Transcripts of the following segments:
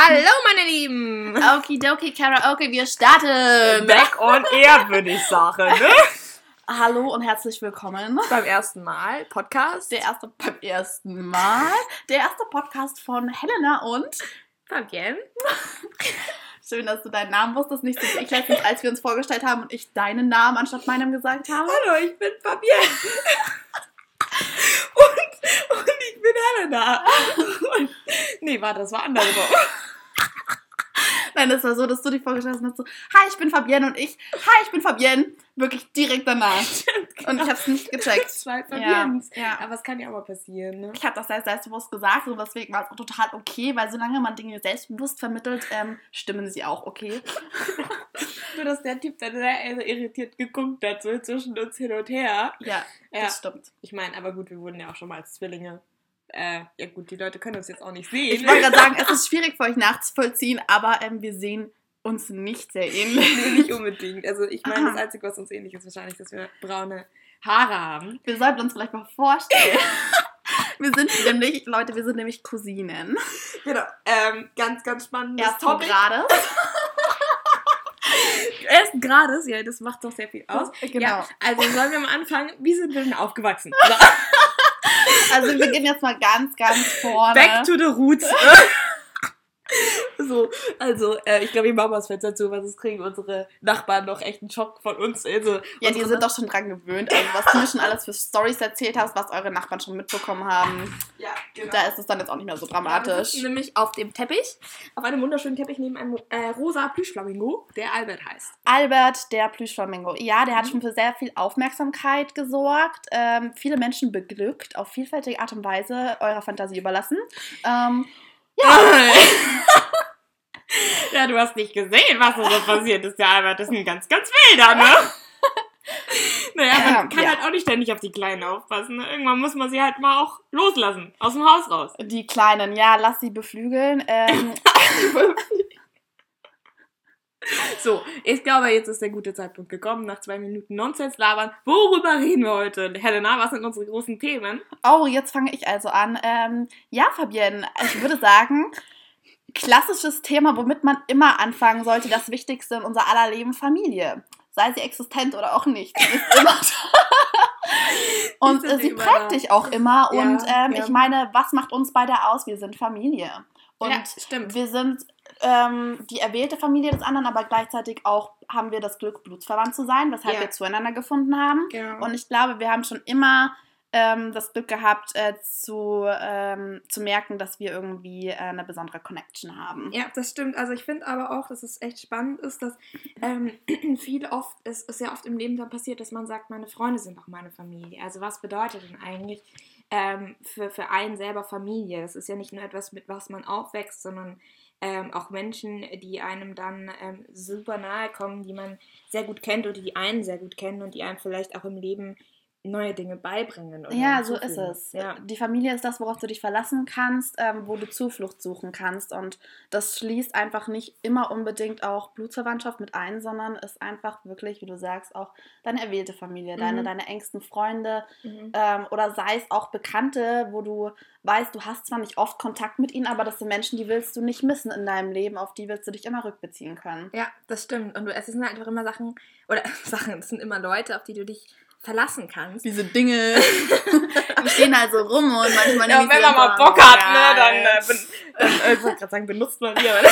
Hallo meine Lieben! Okidoki Karaoke, wir starten! Back on air, würde ich sagen. Ne? Hallo und herzlich willkommen. Beim ersten Mal Podcast. Der erste beim ersten Mal. Der erste Podcast von Helena und Fabienne. Schön, dass du deinen Namen wusstest, nicht so wie ich letztens, als wir uns vorgestellt haben und ich deinen Namen anstatt meinem gesagt habe. Hallo, ich bin Fabienne. und, und ich bin Helena. Und, nee, warte, das war andersrum. Nein, das war so, dass du dich vorgestellt hast so, hi, ich bin Fabienne und ich, hi, ich bin Fabienne. Wirklich direkt danach. Und ich hab's nicht gecheckt. Zwei Fabiennes. Ja, ja. Aber es kann ja auch mal passieren, ne? Ich habe das selbst selbstbewusst gesagt und deswegen war es auch total okay, weil solange man Dinge selbstbewusst vermittelt, ähm, stimmen sie auch okay. Nur, dass der Typ dann sehr irritiert geguckt hat, so zwischen uns hin und her. Ja, Ja. das stimmt. Ich meine, aber gut, wir wurden ja auch schon mal als Zwillinge. Äh, ja gut, die Leute können uns jetzt auch nicht sehen. Ich wollte gerade sagen, es ist schwierig für euch nachzuvollziehen, aber ähm, wir sehen uns nicht sehr ähnlich. Nee, nicht unbedingt. Also ich meine, Aha. das Einzige, was uns ähnlich ist, wahrscheinlich, dass wir braune Haare haben. Wir sollten uns vielleicht mal vorstellen. Wir sind nämlich, Leute, wir sind nämlich Cousinen. Genau. Ähm, ganz, ganz spannendes Ersten Topic. Grades. Ersten Grades, ja, das macht doch sehr viel aus. Genau. Ja, also sollen wir mal anfangen, wie sind wir denn aufgewachsen? Also wir gehen jetzt mal ganz, ganz vorne. Back to the roots. so, also, äh, ich glaube, ich mache mal das Fenster zu, weil sonst kriegen unsere Nachbarn noch echt einen Schock von uns. Also, ja, die sind doch schon dran gewöhnt. Also was du mir schon alles für Stories erzählt hast, was eure Nachbarn schon mitbekommen haben, Ja, genau. da ist es dann jetzt auch nicht mehr so Wir dramatisch. sitzen nämlich auf dem Teppich, auf einem wunderschönen Teppich neben einem äh, rosa Plüschflamingo, der Albert heißt. Albert, der Plüschflamingo. Ja, der hat schon für sehr viel Aufmerksamkeit gesorgt, ähm, viele Menschen beglückt, auf vielfältige Art und Weise eurer Fantasie überlassen. Ähm, Ja, du hast nicht gesehen, was da so passiert ist. Der Albert ist ein ganz, ganz wilder, ne? Naja, man Ja, kann ja. halt auch nicht ständig auf die Kleinen aufpassen. Ne? Irgendwann muss man sie halt mal auch loslassen, aus dem Haus raus. die Kleinen, ja, lass sie beflügeln. Ähm, So, ich glaube, jetzt ist der gute Zeitpunkt gekommen, nach zwei Minuten Nonsens labern. Worüber reden wir heute? Helena, was sind unsere großen Themen? oh, jetzt fange ich also an. Ähm, ja, Fabienne, ich würde sagen, klassisches Thema, womit man immer anfangen sollte, das Wichtigste in unser aller Leben, Familie. Sei sie existent oder auch nicht. Sie ist immer Und äh, sie prägt dich auch immer. Ja, und ähm, ja. ich meine, was macht uns beide aus? Wir sind Familie. Und ja, stimmt. wir sind ähm, die erwählte Familie des anderen, aber gleichzeitig auch haben wir das Glück, blutsverwandt zu sein, weshalb Ja. wir zueinander gefunden haben. Genau. Und ich glaube, wir haben schon immer ähm, das Glück gehabt, äh, zu, ähm, zu merken, dass wir irgendwie äh, eine besondere Connection haben. Ja, das stimmt. Also ich finde aber auch, dass es echt spannend ist, dass ähm, viel oft, es ist sehr oft im Leben dann passiert, dass man sagt, meine Freunde sind auch meine Familie. Also was bedeutet denn eigentlich ähm, für, für einen selber Familie? Das ist ja nicht nur etwas, mit was man aufwächst, sondern ähm, auch Menschen, die einem dann ähm, super nahe kommen, die man sehr gut kennt oder die einen sehr gut kennen und die einem vielleicht auch im Leben neue Dinge beibringen. Oder Ja, so ist es. Ja. Die Familie ist das, worauf du dich verlassen kannst, ähm, wo du Zuflucht suchen kannst. Und das schließt einfach nicht immer unbedingt auch Blutsverwandtschaft mit ein, sondern ist einfach wirklich, wie du sagst, auch deine erwählte Familie, deine, Mhm. deine engsten Freunde Mhm. ähm, oder sei es auch Bekannte, wo du weißt, du hast zwar nicht oft Kontakt mit ihnen, aber das sind Menschen, die willst du nicht missen in deinem Leben, auf die willst du dich immer rückbeziehen können. Ja, das stimmt. Und du, es sind einfach immer Sachen, oder Sachen, es sind immer Leute, auf die du dich verlassen kannst. Diese Dinge, die stehen halt so rum und manchmal Ja, wenn man mal Bock hat, ne, dann, äh, dann äh, ich wollte gerade sagen, benutzt man die, aber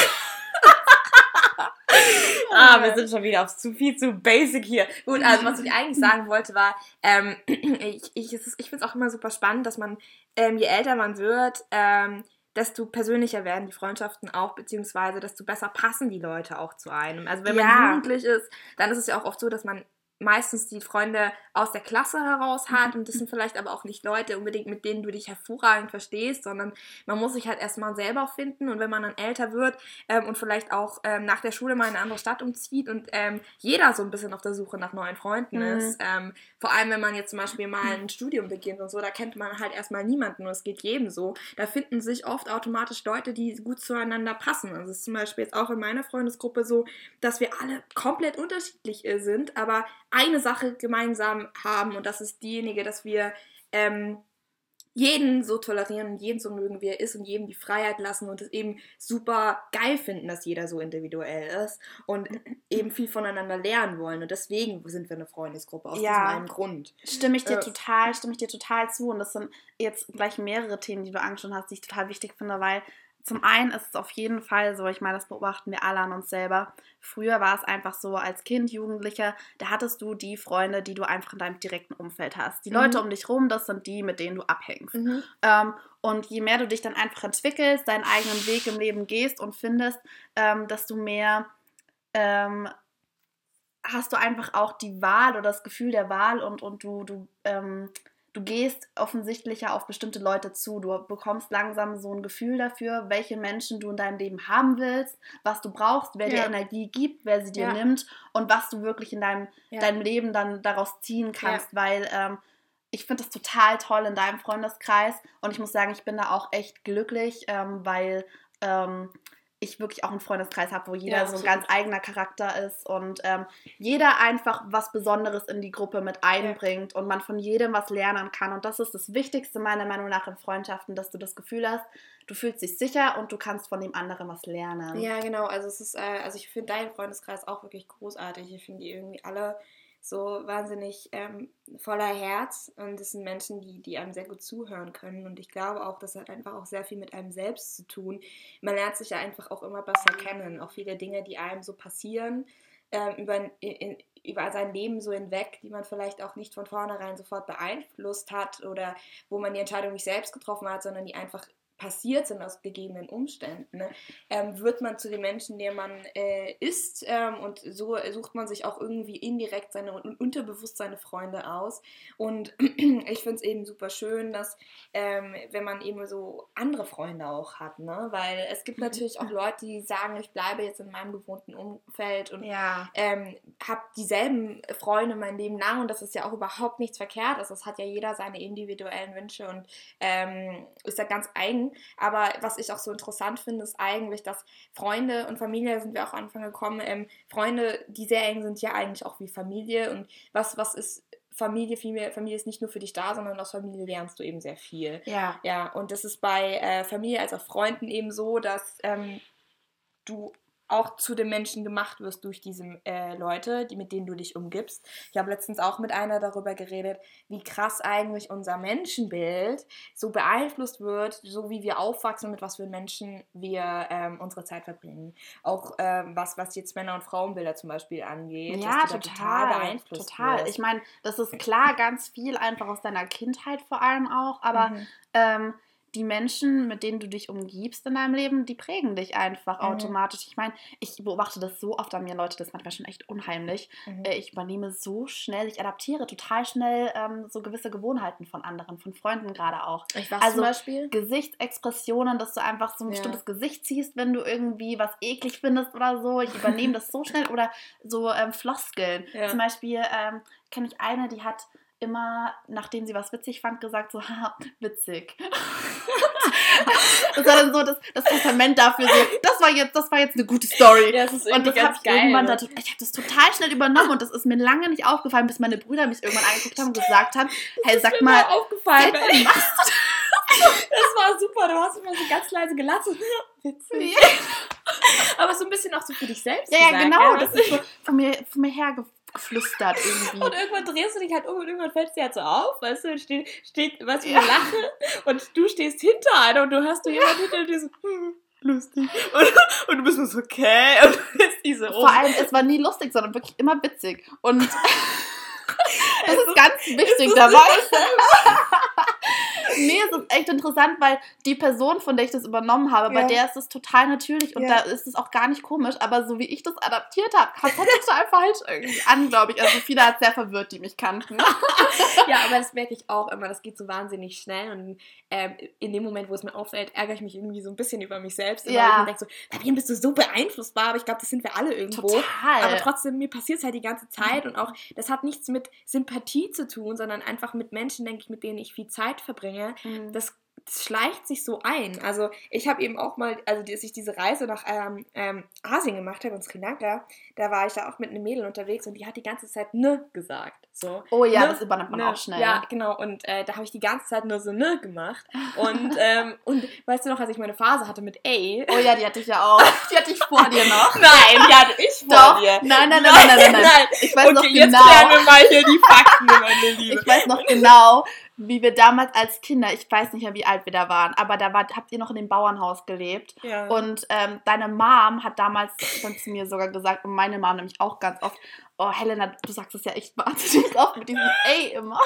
Ah, wir sind schon wieder aufs zu viel zu basic hier. Gut, also was ich eigentlich sagen wollte war, ähm, ich, ich, es ist- ich finde es auch immer super spannend, dass man, ähm, je älter man wird, ähm, desto persönlicher werden die Freundschaften auch, beziehungsweise desto besser passen die Leute auch zu einem. Also wenn man Ja. jugendlich ist, dann ist es ja auch oft so, dass man meistens die Freunde aus der Klasse heraus hat und das sind vielleicht aber auch nicht Leute unbedingt, mit denen du dich hervorragend verstehst, sondern man muss sich halt erstmal selber finden und wenn man dann älter wird ähm, und vielleicht auch ähm, nach der Schule mal in eine andere Stadt umzieht und ähm, jeder so ein bisschen auf der Suche nach neuen Freunden Mhm. ist, ähm, vor allem wenn man jetzt zum Beispiel mal ein Studium beginnt und so, da kennt man halt erstmal niemanden und es geht jedem so, da finden sich oft automatisch Leute, die gut zueinander passen. Also es ist zum Beispiel jetzt auch in meiner Freundesgruppe so, dass wir alle komplett unterschiedlich sind, aber eine Sache gemeinsam haben und das ist diejenige, dass wir ähm, jeden so tolerieren und jeden so mögen, wie er ist und jedem die Freiheit lassen und es eben super geil finden, dass jeder so individuell ist und eben viel voneinander lernen wollen. Und deswegen sind wir eine Freundesgruppe, aus Ja. diesem einen Grund. Stimme ich dir Äh, total, stimme ich dir total zu. Und das sind jetzt gleich mehrere Themen, die du angesprochen hast, die ich total wichtig finde, weil zum einen ist es auf jeden Fall so, ich meine, das beobachten wir alle an uns selber. Früher war es einfach so, als Kind, Jugendlicher, da hattest du die Freunde, die du einfach in deinem direkten Umfeld hast. Die Mhm. Leute um dich rum, das sind die, mit denen du abhängst. Ähm, und je mehr du dich dann einfach entwickelst, deinen eigenen Weg im Leben gehst und findest, ähm, desto mehr ähm, hast du einfach auch die Wahl oder das Gefühl der Wahl und, und du, du, ähm, du gehst offensichtlicher auf bestimmte Leute zu. Du bekommst langsam so ein Gefühl dafür, welche Menschen du in deinem Leben haben willst, was du brauchst, wer dir Ja. Energie gibt, wer sie dir Ja. nimmt und was du wirklich in deinem, Ja. deinem Leben dann daraus ziehen kannst, weil ähm, ich finde das total toll in deinem Freundeskreis und ich muss sagen, ich bin da auch echt glücklich, ähm, weil ähm, ich wirklich auch einen Freundeskreis habe, wo jeder Ja, so ein ganz eigener Charakter ist und ähm, jeder einfach was Besonderes in die Gruppe mit einbringt und man von jedem was lernen kann. Und das ist das Wichtigste meiner Meinung nach in Freundschaften, dass du das Gefühl hast, du fühlst dich sicher und du kannst von dem anderen was lernen. Ja, genau. Also es ist, äh, also ich finde deinen Freundeskreis auch wirklich großartig. Ich finde die irgendwie alle so wahnsinnig ähm, voller Herz und es sind Menschen, die, die einem sehr gut zuhören können. Und ich glaube auch, das hat einfach auch sehr viel mit einem selbst zu tun. Man lernt sich ja einfach auch immer besser kennen. Auch viele Dinge, die einem so passieren, ähm, über, in, über sein Leben so hinweg, die man vielleicht auch nicht von vornherein sofort beeinflusst hat oder wo man die Entscheidung nicht selbst getroffen hat, sondern die einfach passiert sind aus gegebenen Umständen, ne? ähm, wird man zu dem Menschen, der man äh, ist ähm, und so sucht man sich auch irgendwie indirekt seine un unterbewusst seine Freunde aus und ich finde es eben super schön, dass ähm, wenn man eben so andere Freunde auch hat, ne? weil es gibt natürlich auch Leute, die sagen, ich bleibe jetzt in meinem gewohnten Umfeld und Ja. ähm, habe dieselben Freunde mein Leben lang und das ist ja auch überhaupt nichts Verkehrtes. Das hat ja jeder seine individuellen Wünsche und ähm, ist ja ganz eigen. Aber was ich auch so interessant finde, ist eigentlich, dass Freunde und Familie, sind wir auch am Anfang gekommen, ähm, Freunde, die sehr eng sind, ja eigentlich auch wie Familie. Und was, was ist Familie? Familie? Familie ist nicht nur für dich da, sondern aus Familie lernst du eben sehr viel. Ja. Ja, und das ist bei äh, Familie als auch Freunden eben so, dass ähm, du auch zu den Menschen gemacht wirst durch diese äh, Leute, die, mit denen du dich umgibst. Ich habe letztens auch mit einer darüber geredet, wie krass eigentlich unser Menschenbild so beeinflusst wird, so wie wir aufwachsen, mit was für Menschen wir ähm, unsere Zeit verbringen. Auch ähm, was, was jetzt Männer- und Frauenbilder zum Beispiel angeht. Ja, da total. beeinflusst total. wirst. Ich meine, das ist klar ganz viel einfach aus deiner Kindheit vor allem auch, aber Mhm. ähm, die Menschen, mit denen du dich umgibst in deinem Leben, die prägen dich einfach Mhm. automatisch. Ich meine, ich beobachte das so oft an mir, Leute, das ist manchmal schon echt unheimlich. Mhm. Äh, Ich übernehme so schnell, ich adaptiere total schnell ähm, so gewisse Gewohnheiten von anderen, von Freunden gerade auch. Ich was also zum Beispiel? Gesichtsexpressionen, dass du einfach so ein Ja. bestimmtes Gesicht ziehst, wenn du irgendwie was eklig findest oder so. Ich übernehme das so schnell. Oder so ähm, Floskeln. Ja. Zum Beispiel ähm, kenne ich eine, die hat immer, nachdem sie was witzig fand, gesagt so, haha, witzig. das war dann so das, das Testament dafür, so, das war jetzt, das war jetzt eine gute Story. Ja, das Und das habe ich irgendwann, ne? ich habe das total schnell übernommen und das ist mir lange nicht aufgefallen, bis meine Brüder mich irgendwann angeguckt haben und gesagt haben, hey, sag mal, aufgefallen. wann machst Das war super, du hast immer so ganz leise gelacht. Witzig. Aber so ein bisschen auch so für dich selbst. Ja, gesagt, genau. ja. Das ist so von mir, von mir her geflüstert irgendwie. Und irgendwann drehst du dich halt um und irgendwann fällt es dir halt so auf, weißt du, steht, steht was für eine Lache und du stehst hinter einer und du hast du jemanden hinter dir so, hm, lustig. Und, und du bist nur so, okay, und du bist diese Vor allem, es war nie lustig, sondern wirklich immer witzig. Und das ist ganz wichtig dabei. nee, es ist echt interessant, weil die Person, von der ich das übernommen habe, bei Ja. der ist es total natürlich und Ja. da ist es auch gar nicht komisch, aber so wie ich das adaptiert habe, hat es total falsch irgendwie an, glaube ich. Also viele hat sehr verwirrt, die mich kannten. Ja, aber das merke ich auch immer, das geht so wahnsinnig schnell und ähm, in dem Moment, wo es mir auffällt, ärgere ich mich irgendwie so ein bisschen über mich selbst. Ja. Mir denke so, Fabian, bist du so beeinflussbar, aber ich glaube, das sind wir alle irgendwo. Total. Aber trotzdem, mir passiert es halt die ganze Zeit und auch, das hat nichts mit Sympathie zu tun, sondern einfach mit Menschen, denke ich, mit denen ich viel Zeit verbringe. Mhm. Das, das schleicht sich so ein. Also ich habe eben auch mal, also als ich diese Reise nach ähm, ähm, Asien gemacht habe, in Sri Lanka, da war ich da auch mit einem Mädel unterwegs und die hat die ganze Zeit ne gesagt. So, Oh ja, ne? das übernimmt man Ne? auch schnell. Ja, genau. Und äh, da habe ich die ganze Zeit nur so ne gemacht. Und, ähm, und weißt du noch, als ich meine Phase hatte mit A? Oh ja, die hatte ich ja auch. Die hatte ich vor dir noch. Nein, die hatte ich vor Doch. dir. Nein, nein, nein, nein, nein, nein, nein. Ich weiß okay, noch jetzt genau. klären wir mal hier die Fakten, meine Liebe. Ich weiß noch genau, wie wir damals als Kinder, ich weiß nicht mehr, wie alt wir da waren, aber da war, habt ihr noch in dem Bauernhaus gelebt. ja. Und ähm, deine Mom hat damals dann zu mir sogar gesagt, und meine Mom nämlich auch ganz oft, oh Helena, du sagst es ja echt wahnsinnig oft mit diesem Ey immer.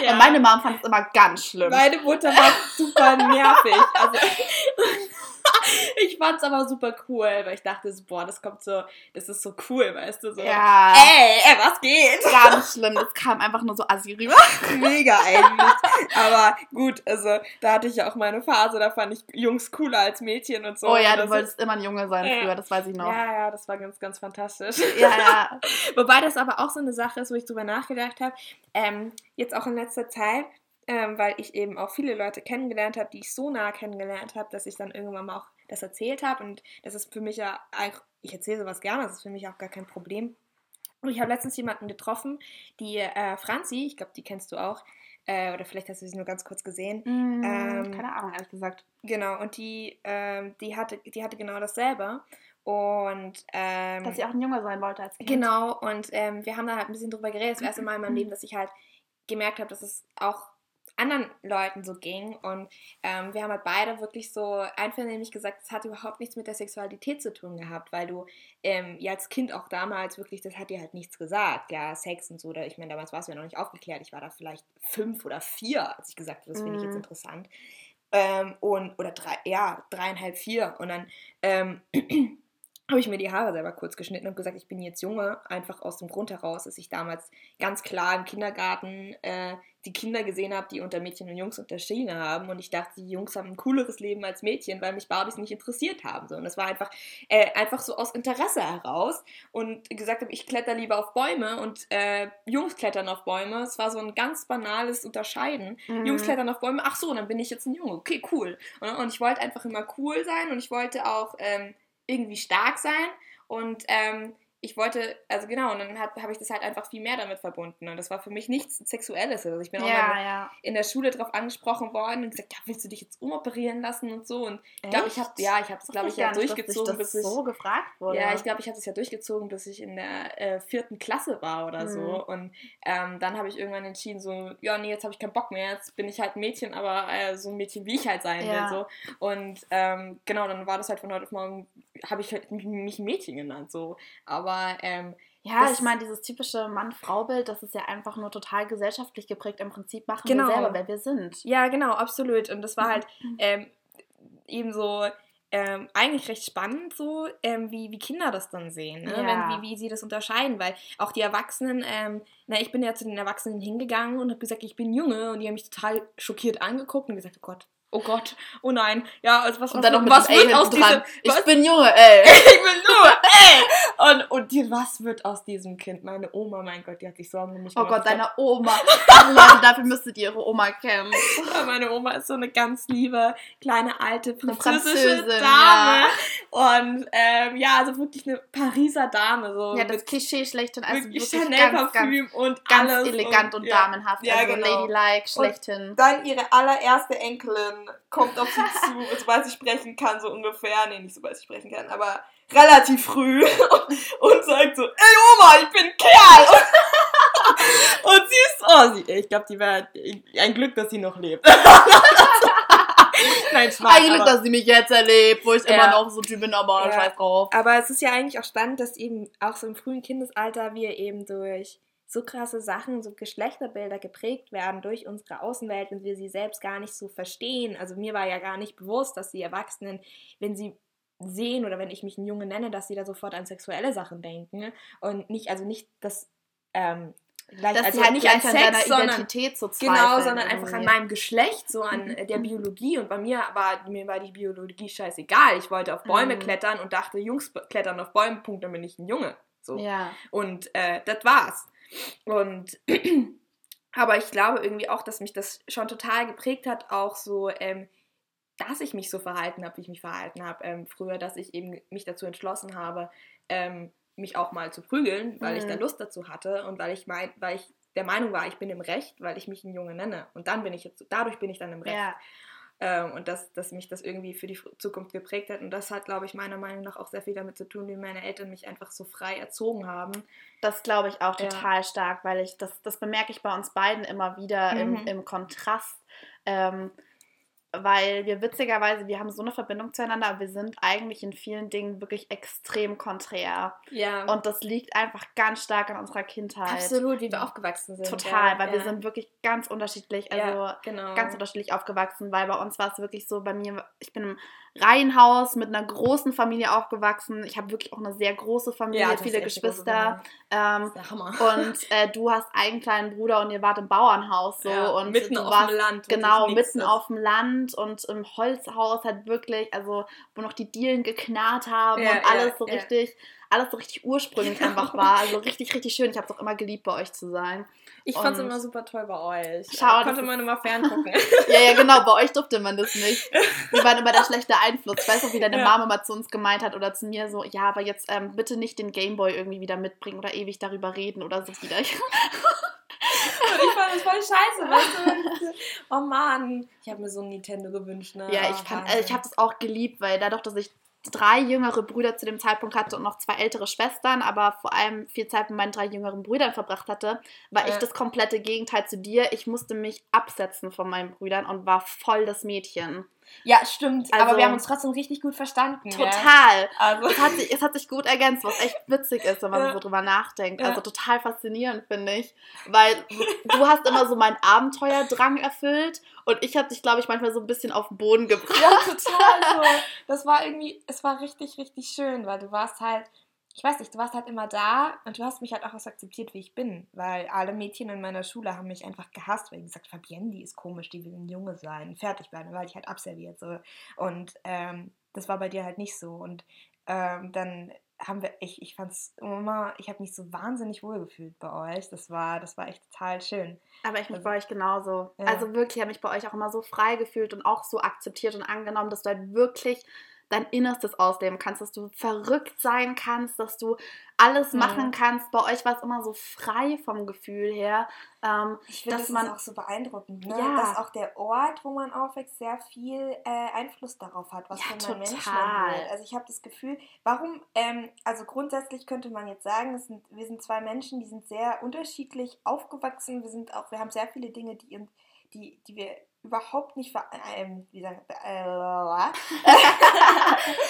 ja. Und meine Mom fand es immer ganz schlimm. Meine Mutter war super nervig. Also, ich fand's aber super cool, weil ich dachte, so, boah, das kommt so, das ist so cool, weißt du, so. ja, Ey, ey, was geht? ganz schlimm. Das kam einfach nur so assi rüber. Mega eigentlich. Aber gut, also da hatte ich ja auch meine Phase, da fand ich Jungs cooler als Mädchen und so. Oh ja, du wolltest immer ein Junge sein früher, das weiß ich noch. Ja, ja, das war ganz, ganz fantastisch. Ja, ja. Wobei das aber auch so eine Sache ist, wo ich drüber nachgedacht habe. Ähm, jetzt auch in letzter Zeit, ähm, weil ich eben auch viele Leute kennengelernt habe, die ich so nah kennengelernt habe, dass ich dann irgendwann mal auch das erzählt habe. Und das ist für mich ja, ich erzähle sowas gerne, das ist für mich auch gar kein Problem. Und ich habe letztens jemanden getroffen, die äh, Franzi, ich glaube, die kennst du auch, äh, oder vielleicht hast du sie nur ganz kurz gesehen. Mm, Ähm, keine Ahnung, ehrlich gesagt. Genau, und die, ähm, die, hatte, die hatte genau dasselbe. Und ähm, Dass sie auch ein Junge sein wollte als Kind. Genau, und ähm, wir haben da halt ein bisschen drüber geredet. Das erste Mal in meinem Leben, dass ich halt gemerkt habe, dass es auch anderen Leuten so ging. Und ähm, wir haben halt beide wirklich so einvernehmlich gesagt, es hat überhaupt nichts mit der Sexualität zu tun gehabt, weil du ähm, ja als Kind auch damals wirklich, das hat dir halt nichts gesagt. Ja, Sex und so. Oder ich meine, damals warst du ja noch nicht aufgeklärt. Ich war da vielleicht fünf oder vier, als ich gesagt habe, das finde ich jetzt Mhm. interessant. Ähm, und, oder drei, ja, dreieinhalb, vier. Und dann ähm, habe ich mir die Haare selber kurz geschnitten und gesagt, ich bin jetzt Junge, einfach aus dem Grund heraus, dass ich damals ganz klar im Kindergarten äh, die Kinder gesehen habe, die unter Mädchen und Jungs unterschieden haben und ich dachte, die Jungs haben ein cooleres Leben als Mädchen, weil mich Barbies nicht interessiert haben. So. Und das war einfach, äh, einfach so aus Interesse heraus und gesagt habe, ich kletter lieber auf Bäume und äh, Jungs klettern auf Bäume. Es war so ein ganz banales Unterscheiden. Mhm. Jungs klettern auf Bäume, ach so, dann bin ich jetzt ein Junge. Okay, cool. Und, und ich wollte einfach immer cool sein und ich wollte auch ähm, irgendwie stark sein. Und ähm, ich wollte, also genau, und dann habe hab ich das halt einfach viel mehr damit verbunden. Und das war für mich nichts Sexuelles. Also ich bin auch mal Ja, ja. in der Schule drauf angesprochen worden und gesagt, ja, willst du dich jetzt umoperieren lassen und so. Und ich glaube, ich habe, ja, ich habe es, glaube ich, ja nicht, durchgezogen, bis ich, so gefragt wurde. ja, ich glaube, ich habe es ja durchgezogen, bis ich in der äh, vierten Klasse war oder Mhm. so. Und ähm, dann habe ich irgendwann entschieden, so, ja, nee, jetzt habe ich keinen Bock mehr. Jetzt bin ich halt ein Mädchen, aber äh, so ein Mädchen, wie ich halt sein Ja. will. So. Und ähm, genau, dann war das halt von heute auf morgen, habe ich halt mich- mich ein Mädchen genannt. So. Aber ähm, Ja, Das- ich meine, dieses typische Mann-Frau-Bild, das ist ja einfach nur total gesellschaftlich geprägt. Im Prinzip machen Genau. wir selber, wer wir sind. Ja, genau, absolut. Und das war halt Mhm. ähm, eben so ähm, eigentlich recht spannend, so ähm, wie, wie Kinder das dann sehen, ne? Ja. Wenn, wie, wie sie das unterscheiden, weil auch die Erwachsenen, ähm, na, ich bin ja zu den Erwachsenen hingegangen und habe gesagt, ich bin Junge und die haben mich total schockiert angeguckt und gesagt, oh Gott, oh Gott, oh nein, ja, also was, Und was, dann noch mit was wird aus diesem, Ich was, bin Junge, ey. ich bin nur, ey! Und, und die, was wird aus diesem Kind? Meine Oma, mein Gott, die hat sich Sorgen um mich Oh gemacht. Gott, Ich glaub, deine Oma. Leute, dafür müsstet ihr ihre Oma kennen. Ja, Meine Oma ist so eine ganz liebe, kleine, alte französische Dame. Und ähm, ja, also wirklich eine Pariser Dame. So Ja, das mit Klischee schlechthin. Also wirklich wirklich Chanel ganz, ganz, Parfüm und ganz alles. elegant und, ja. damenhaft. Ja, also genau. ladylike schlechthin. Dann ihre allererste Enkelin kommt auf sie zu, sobald sie sprechen kann, so ungefähr. Nee, nicht sobald sie sprechen kann, aber relativ früh. Und sagt so, ey Oma, ich bin Kerl. Und sie ist, oh, sie, ich glaube, die wäre ein Glück, dass sie noch lebt. Nein, Spaß, Ein Glück, dass sie mich jetzt erlebt, wo ich Ja. immer noch so Typ bin, aber Ja. scheiß drauf. Aber es ist ja eigentlich auch spannend, dass eben auch so im frühen Kindesalter wir eben durch so krasse Sachen, so Geschlechterbilder geprägt werden durch unsere Außenwelt und wir sie selbst gar nicht so verstehen. Also mir war ja gar nicht bewusst, dass die Erwachsenen, wenn sie sehen oder wenn ich mich ein Junge nenne, dass sie da sofort an sexuelle Sachen denken und nicht, also nicht das, ähm, gleich, Dass also sie halt nicht an Sex, sondern Identität so zweifeln. Genau, sondern einfach an meinem Geschlecht, so an äh, der Biologie. Und bei mir war, mir war die Biologie scheißegal. Ich wollte auf Bäume Mhm. klettern und dachte, Jungs klettern auf Bäume, Punkt, dann bin ich ein Junge. So. Ja. Und äh, das war's. Und aber ich glaube irgendwie auch, dass mich das schon total geprägt hat, auch so, ähm, dass ich mich so verhalten habe, wie ich mich verhalten habe ähm, früher, dass ich eben mich dazu entschlossen habe, ähm, mich auch mal zu prügeln, weil ich Mhm. da Lust dazu hatte und weil ich mein, weil ich der Meinung war, ich bin im Recht, weil ich mich ein Junge nenne. Und dann bin ich jetzt, dadurch bin ich dann im Recht. Ja. Ähm, und dass, dass mich das irgendwie für die Zukunft geprägt hat. Und das hat, glaube ich, meiner Meinung nach auch sehr viel damit zu tun, wie meine Eltern mich einfach so frei erzogen haben. Das glaube ich auch Ja. total stark, weil ich, das, das bemerke ich bei uns beiden immer wieder im, Mhm. im Kontrast. Ähm, weil wir witzigerweise, wir haben so eine Verbindung zueinander, aber wir sind eigentlich in vielen Dingen wirklich extrem konträr. Ja. Und das liegt einfach ganz stark an unserer Kindheit. absolut, wie wir aufgewachsen sind. Total, ja, weil ja. wir sind wirklich ganz unterschiedlich, also ja, genau. ganz unterschiedlich aufgewachsen, weil bei uns war es wirklich so, bei mir, ich bin im Reihenhaus mit einer großen Familie aufgewachsen. Ich habe wirklich auch eine sehr große Familie, Ja, viele Geschwister. Ähm, und äh, du hast einen kleinen Bruder und ihr wart im Bauernhaus so Ja, und mitten auf warst dem Land. genau mitten ist. auf dem Land und im Holzhaus halt wirklich, also wo noch die Dielen geknarrt haben Ja, und alles so richtig, alles so richtig ursprünglich einfach war. Also richtig, richtig schön. Ich habe es auch immer geliebt, bei euch zu sein. Ich fand's und- immer super toll bei euch. Schau, das konnte man immer ferngucken. Ja, ja, genau, bei euch durfte man das nicht. Wir waren immer der schlechte Einfluss. Ich weiß noch, wie deine Ja. Mama mal zu uns gemeint hat oder zu mir so, ja, aber jetzt ähm, bitte nicht den Gameboy irgendwie wieder mitbringen oder ewig darüber reden oder so wieder. Und ich fand das voll scheiße, weißt du? Oh Mann. Ich habe mir so ein Nintendo gewünscht, ne? Ja, ich, fand, Wahnsinn. also ich habe das auch geliebt, weil dadurch, dass ich drei jüngere Brüder zu dem Zeitpunkt hatte und noch zwei ältere Schwestern, aber vor allem viel Zeit mit meinen drei jüngeren Brüdern verbracht hatte, war ich Ja. das komplette Gegenteil zu dir. Ich musste mich absetzen von meinen Brüdern und war voll das Mädchen. Ja, stimmt. Also- aber wir haben uns trotzdem richtig gut verstanden. Total. Also, Es hat, sich, es hat sich gut ergänzt, was echt witzig ist, wenn man Ja. so drüber nachdenkt. Ja. Also total faszinierend, finde ich. Weil du hast immer so meinen Abenteuerdrang erfüllt und ich habe dich, glaube ich, manchmal so ein bisschen auf den Boden gebracht. ja, total so. Das war irgendwie, es war richtig, richtig schön, weil du warst halt, ich weiß nicht, du warst halt immer da und du hast mich halt auch was akzeptiert, wie ich bin. Weil alle Mädchen in meiner Schule haben mich einfach gehasst, weil die gesagt Fabienne, die ist komisch, die will ein Junge sein, fertig bleiben, weil ich halt abserviert so. Und ähm, das war bei dir halt nicht so. Und ähm, dann haben wir, ich, ich fand's immer, ich habe mich so wahnsinnig wohl gefühlt bei euch. Das war, das war echt total schön. Aber ich mich Also- bei euch genauso. Ja. Also wirklich, ich habe mich bei euch auch immer so frei gefühlt und auch so akzeptiert und angenommen, dass du halt wirklich dein Innerstes ausleben kannst, dass du verrückt sein kannst, dass du alles Mhm. machen kannst. Bei euch war es immer so frei vom Gefühl her. Ähm, Ich finde, das man- ist auch so beeindruckend, ne? Ja. dass auch der Ort, wo man aufwächst, sehr viel äh, Einfluss darauf hat, was Ja, für ein Mensch man wird. Also ich habe das Gefühl, warum, ähm, also grundsätzlich könnte man jetzt sagen, sind, wir sind zwei Menschen, die sind sehr unterschiedlich aufgewachsen. Wir sind auch, wir haben sehr viele Dinge, die, die, die wir überhaupt nicht ver ähm, wie sagen, äh,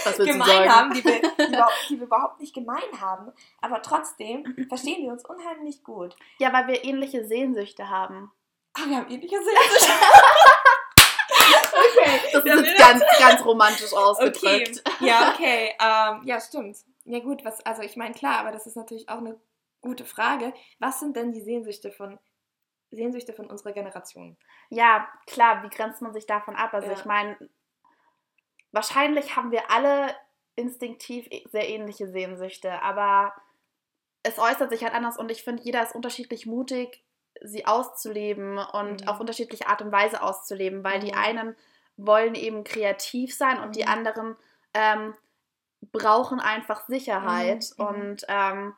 was willst du gemein sagen? haben, die wir, die, überhaupt- die wir überhaupt nicht gemein haben. Aber trotzdem verstehen wir uns unheimlich gut. Ja, weil wir ähnliche Sehnsüchte haben. Ah, wir haben ähnliche Sehnsüchte. okay. Das Ja, ist wir- jetzt ganz, ganz romantisch ausgedrückt. Okay. Ja, okay. Ähm, ja, stimmt. Ja gut, was, also ich meine, klar, aber das ist natürlich auch eine gute Frage. Was sind denn die Sehnsüchte von Sehnsüchte von unserer Generation? Ja, klar, wie grenzt man sich davon ab? Also Ja. ich meine, wahrscheinlich haben wir alle instinktiv e- sehr ähnliche Sehnsüchte, aber es äußert sich halt anders und ich finde, jeder ist unterschiedlich mutig, sie auszuleben und Mhm. auf unterschiedliche Art und Weise auszuleben, weil die Mhm. einen wollen eben kreativ sein und die Mhm. anderen ähm, brauchen einfach Sicherheit Mhm, mhm. und ähm,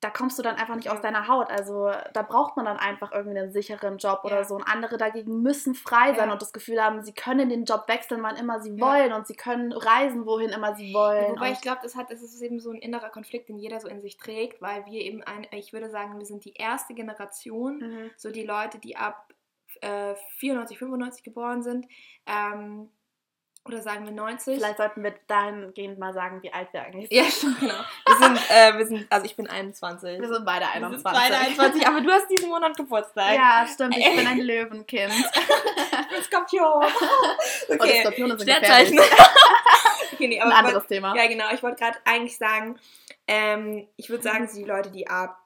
da kommst du dann einfach nicht aus deiner Haut. Also da braucht man dann einfach irgendwie einen sicheren Job oder Ja. so. Und andere dagegen müssen frei sein Ja. und das Gefühl haben, sie können den Job wechseln, wann immer sie Ja. wollen und sie können reisen, wohin immer sie wollen. Wobei und ich glaube, das hat, das ist eben so ein innerer Konflikt, den jeder so in sich trägt, weil wir eben ein, ich würde sagen, wir sind die erste Generation, Mhm. so die Leute, die ab äh, 94, 95 geboren sind, ähm, oder sagen wir 90. Vielleicht sollten wir dahingehend mal sagen, wie alt wir eigentlich sind. Ja, stimmt, genau. Wir sind, äh, wir sind, also ich bin 21. Wir sind beide Wir 21. sind beide 21, aber du hast diesen Monat Geburtstag. Ja, stimmt. Ich bin ein Löwenkind. Ich bin Skorpion. Okay, Skorpione sind gefährlich. okay, nee, Ein aber anderes wollt- Thema. Ja, genau. Ich wollte gerade eigentlich sagen, ähm, ich würde sagen, so die Leute, die ab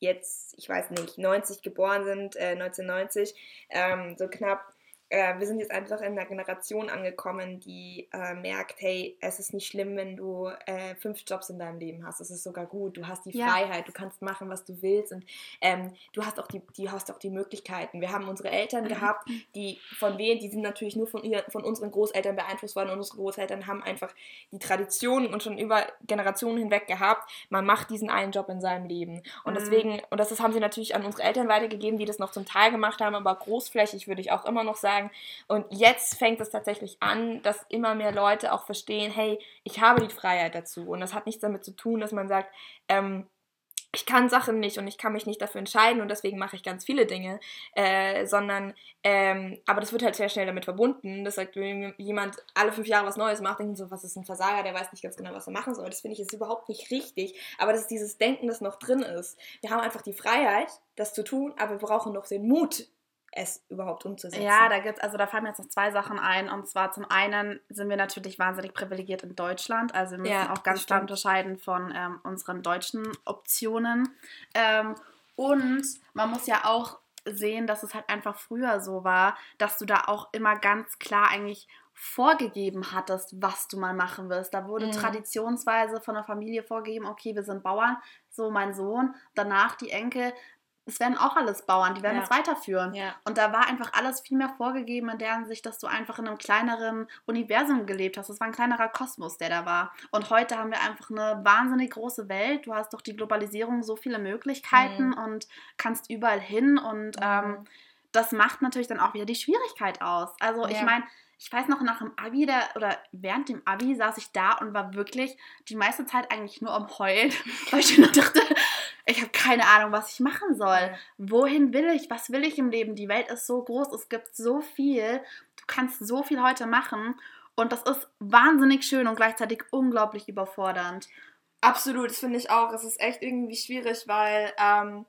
jetzt, ich weiß nicht, 90 geboren sind, äh, 1990, ähm, so knapp, äh, wir sind jetzt einfach in einer Generation angekommen, die äh, merkt, hey, es ist nicht schlimm, wenn du äh, fünf Jobs in deinem Leben hast. Es ist sogar gut. Du hast die ja. Freiheit, du kannst machen, was du willst und ähm, du hast auch die, die hast auch die Möglichkeiten. Wir haben unsere Eltern gehabt, die von wem, die sind natürlich nur von, ihr, von unseren Großeltern beeinflusst worden und unsere Großeltern haben einfach die Tradition und schon über Generationen hinweg gehabt. Man macht diesen einen Job in seinem Leben und mhm. deswegen und das, das haben sie natürlich an unsere Eltern weitergegeben, die das noch zum Teil gemacht haben, aber großflächig würde ich auch immer noch sagen sagen. Und jetzt fängt es tatsächlich an, dass immer mehr Leute auch verstehen, hey, ich habe die Freiheit dazu. Und das hat nichts damit zu tun, dass man sagt, ähm, ich kann Sachen nicht und ich kann mich nicht dafür entscheiden und deswegen mache ich ganz viele Dinge, äh, sondern, ähm, aber das wird halt sehr schnell damit verbunden, dass halt, wenn jemand alle fünf Jahre was Neues macht, denkt so, was ist ein Versager, der weiß nicht ganz genau, was er machen soll. Das finde ich jetzt überhaupt nicht richtig, aber das ist dieses Denken, das noch drin ist. Wir haben einfach die Freiheit, das zu tun, aber wir brauchen noch den Mut, es überhaupt umzusetzen. Ja, da gibt's, also da fallen mir jetzt noch zwei Sachen ein. Und zwar zum einen sind wir natürlich wahnsinnig privilegiert in Deutschland. Also wir müssen ja, auch ganz klar unterscheiden von ähm, unseren deutschen Optionen. Ähm, und man muss ja auch sehen, dass es halt einfach früher so war, dass du da auch immer ganz klar eigentlich vorgegeben hattest, was du mal machen wirst. Da wurde mhm. traditionsweise von der Familie vorgegeben, okay, wir sind Bauern, so mein Sohn, danach die Enkel, es werden auch alles Bauern, die werden ja. es weiterführen. Ja. Und da war einfach alles viel mehr vorgegeben in der Hinsicht, dass du einfach in einem kleineren Universum gelebt hast. Es war ein kleinerer Kosmos, der da war. Und heute haben wir einfach eine wahnsinnig große Welt. Du hast durch die Globalisierung so viele Möglichkeiten mhm. und kannst überall hin. Und mhm. ähm, das macht natürlich dann auch wieder die Schwierigkeit aus. Also ja. ich meine, ich weiß noch, nach dem Abi da, oder während dem Abi saß ich da und war wirklich die meiste Zeit eigentlich nur am Heulen, weil ich nur dachte, ich habe keine Ahnung, was ich machen soll. Wohin will ich? Was will ich im Leben? Die Welt ist so groß, es gibt so viel. Du kannst so viel heute machen und das ist wahnsinnig schön und gleichzeitig unglaublich überfordernd. Absolut, das finde ich auch. Es ist echt irgendwie schwierig, weil ähm,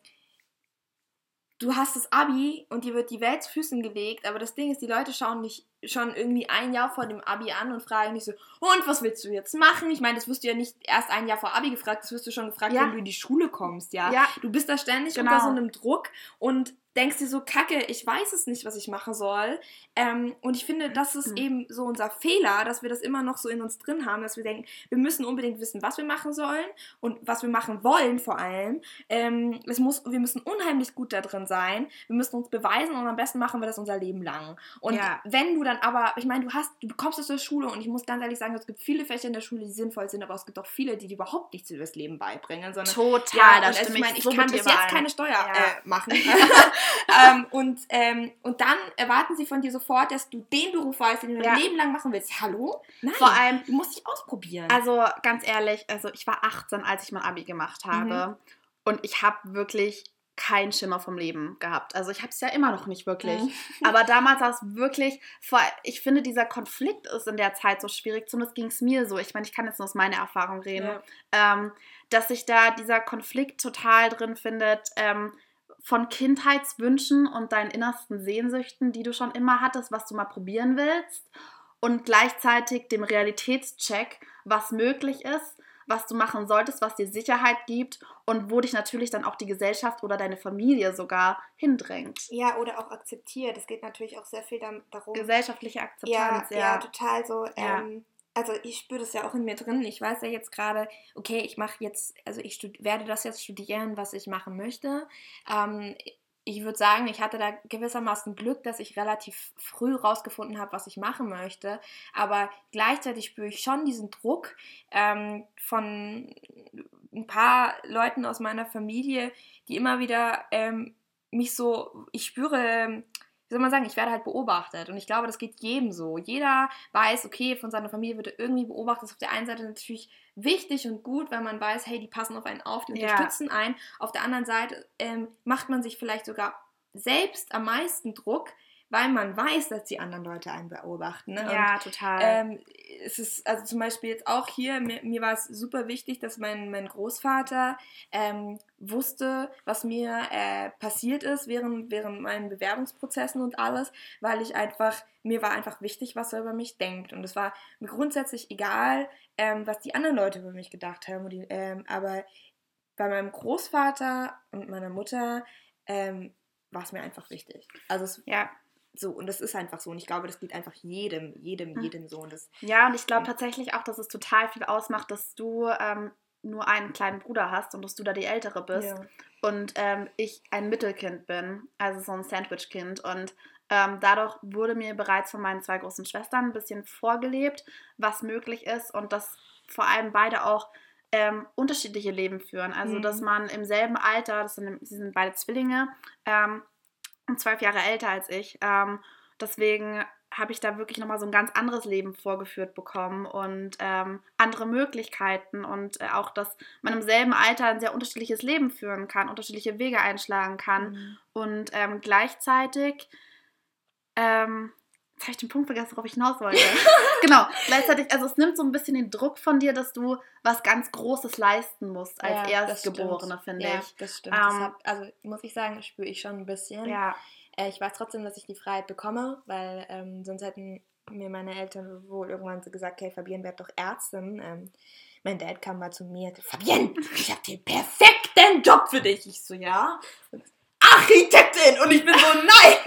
du hast das Abi und dir wird die Welt zu Füßen gelegt, aber das Ding ist, die Leute schauen dich schon irgendwie ein Jahr vor dem Abi an und fragen dich so, und was willst du jetzt machen? Ich meine, das wirst du ja nicht erst ein Jahr vor Abi gefragt, das wirst du schon gefragt, ja. wenn du in die Schule kommst, ja? ja. Du bist da ständig genau. unter so einem Druck und denkst dir so, kacke, ich weiß es nicht, was ich machen soll. Ähm, und ich finde, das ist mhm. eben so unser Fehler, dass wir das immer noch so in uns drin haben, dass wir denken, wir müssen unbedingt wissen, was wir machen sollen und was wir machen wollen vor allem. Ähm, es muss, wir müssen unheimlich gut da drin sein, wir müssen uns beweisen und am besten machen wir das unser Leben lang. Und ja. wenn du dann aber, ich meine, du hast, du bekommst aus der Schule und ich muss ganz ehrlich sagen, es gibt viele Fächer in der Schule, die sinnvoll sind, aber es gibt auch viele, die, die überhaupt nichts über das Leben beibringen. Sondern, Total, ja, das also, ich meine, ich so kann bis jetzt keine Steuer ja. äh, machen. ähm, und, ähm, und dann erwarten sie von dir sofort, dass du den Beruf weißt, den du ja. dein Leben lang machen willst. Hallo? Nein. Vor allem, du musst dich ausprobieren. Also ganz ehrlich, also ich war 18, als ich mein Abi gemacht habe. Mhm. Und ich habe wirklich keinen Schimmer vom Leben gehabt. Also ich habe es ja immer noch nicht wirklich. Mhm. Aber damals war es wirklich, vor, ich finde, dieser Konflikt ist in der Zeit so schwierig. Zumindest ging es mir so. Ich meine, ich kann jetzt nur aus meiner Erfahrung reden. Ja. Ähm, dass sich da dieser Konflikt total drin findet. Ähm, von Kindheitswünschen und deinen innersten Sehnsüchten, die du schon immer hattest, was du mal probieren willst, und gleichzeitig dem Realitätscheck, was möglich ist, was du machen solltest, was dir Sicherheit gibt und wo dich natürlich dann auch die Gesellschaft oder deine Familie sogar hindrängt. Ja, oder auch akzeptiert. Es geht natürlich auch sehr viel darum. Gesellschaftliche Akzeptanz, ja. Ja, ja total so. Ja. Ähm, also ich spüre das ja auch in mir drin. Ich weiß ja jetzt gerade, okay, ich mache jetzt, also ich werde das jetzt studieren, was ich machen möchte. Ähm, ich würde sagen, ich hatte da gewissermaßen Glück, dass ich relativ früh rausgefunden habe, was ich machen möchte. Aber gleichzeitig spüre ich schon diesen Druck ähm, von ein paar Leuten aus meiner Familie, die immer wieder ähm, mich so, ich spüre wie soll man sagen, ich werde halt beobachtet. Und ich glaube, das geht jedem so. Jeder weiß, okay, von seiner Familie wird er irgendwie beobachtet. Das ist auf der einen Seite natürlich wichtig und gut, weil man weiß, hey, die passen auf einen auf, die unterstützen ja. einen. Auf der anderen Seite ähm, macht man sich vielleicht sogar selbst am meisten Druck, weil man weiß, dass die anderen Leute einen beobachten. Ne? Ja, und, total. Ähm, es ist also zum Beispiel jetzt auch hier, mir, mir war es super wichtig, dass mein, mein Großvater ähm, wusste, was mir äh, passiert ist während, während meinen Bewerbungsprozessen und alles, weil ich einfach, mir war einfach wichtig, was er über mich denkt. Und es war mir grundsätzlich egal, ähm, was die anderen Leute über mich gedacht haben. Die, ähm, aber bei meinem Großvater und meiner Mutter ähm, war es mir einfach wichtig. Also es, ja So, und das ist einfach so. Und ich glaube, das geht einfach jedem, jedem, Hm. jedem so. Und das, Ja, und ich glaube Mhm. tatsächlich auch, dass es total viel ausmacht, dass du ähm, nur einen kleinen Bruder hast und dass du da die Ältere bist. ja. Und ähm, ich ein Mittelkind bin, also so ein Sandwich-Kind. Und ähm, dadurch wurde mir bereits von meinen zwei großen Schwestern ein bisschen vorgelebt, was möglich ist und dass vor allem beide auch ähm, unterschiedliche Leben führen. Also, Mhm. dass man im selben Alter, das sind, sie sind beide Zwillinge, ähm, zwölf Jahre älter als ich. Ähm, deswegen habe ich da wirklich nochmal so ein ganz anderes Leben vorgeführt bekommen und ähm, andere Möglichkeiten und äh, auch, dass man im selben Alter ein sehr unterschiedliches Leben führen kann, unterschiedliche Wege einschlagen kann Mhm. und ähm, gleichzeitig, ähm, jetzt habe ich den Punkt vergessen, worauf ich hinaus wollte. genau, gleichzeitig, also es nimmt so ein bisschen den Druck von dir, dass du was ganz Großes leisten musst als Ja, das Erstgeborene, finde ja, ich. das stimmt. das Ähm, hab, also muss ich sagen, spüre ich schon ein bisschen. Ja, Äh, ich weiß trotzdem, dass ich die Freiheit bekomme, weil ähm, sonst hätten mir meine Eltern wohl irgendwann so gesagt, hey, Fabienne, werd doch Ärztin. Ähm, mein Dad kam mal zu mir, Fabienne, ich habe den perfekten Job für dich. Ich so, ja. Architektin! Und ich bin so, nein!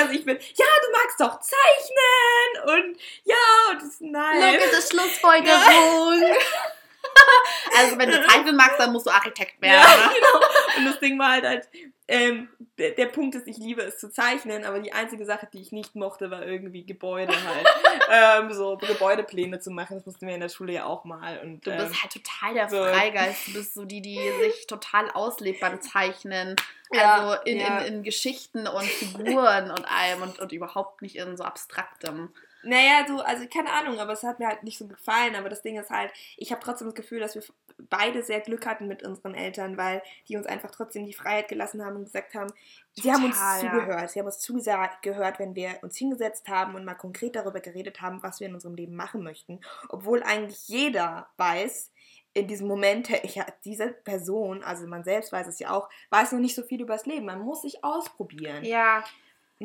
Also ich bin, ja, du magst doch zeichnen und ja, und das, nein. Look at the Schlussfolgerung. also wenn du zeichnen magst, dann musst du Architekt werden. Ja, genau. Und das Ding war halt, halt ähm, der, der Punkt ist, ich liebe es zu zeichnen, aber die einzige Sache, die ich nicht mochte, war irgendwie Gebäude halt. ähm, so Gebäudepläne zu machen, das mussten wir in der Schule ja auch mal. Und, Du ähm, bist halt total der so. Freigeist. Du bist so die, die sich total auslebt beim Zeichnen. Ja, Also in, ja. in, in Geschichten und Figuren und allem und, und überhaupt nicht in so abstraktem. Naja, so, also keine Ahnung, aber es hat mir halt nicht so gefallen. Aber das Ding ist halt, ich habe trotzdem das Gefühl, dass wir beide sehr Glück hatten mit unseren Eltern, weil die uns einfach trotzdem die Freiheit gelassen haben und gesagt haben, sie haben uns Total, ja. zugehört. Sie haben uns zugehört, wenn wir uns hingesetzt haben und mal konkret darüber geredet haben, was wir in unserem Leben machen möchten. Obwohl eigentlich jeder weiß, in diesem Moment, ja, diese Person, also man selbst weiß es ja auch, weiß noch nicht so viel über das Leben. Man muss sich ausprobieren. Ja.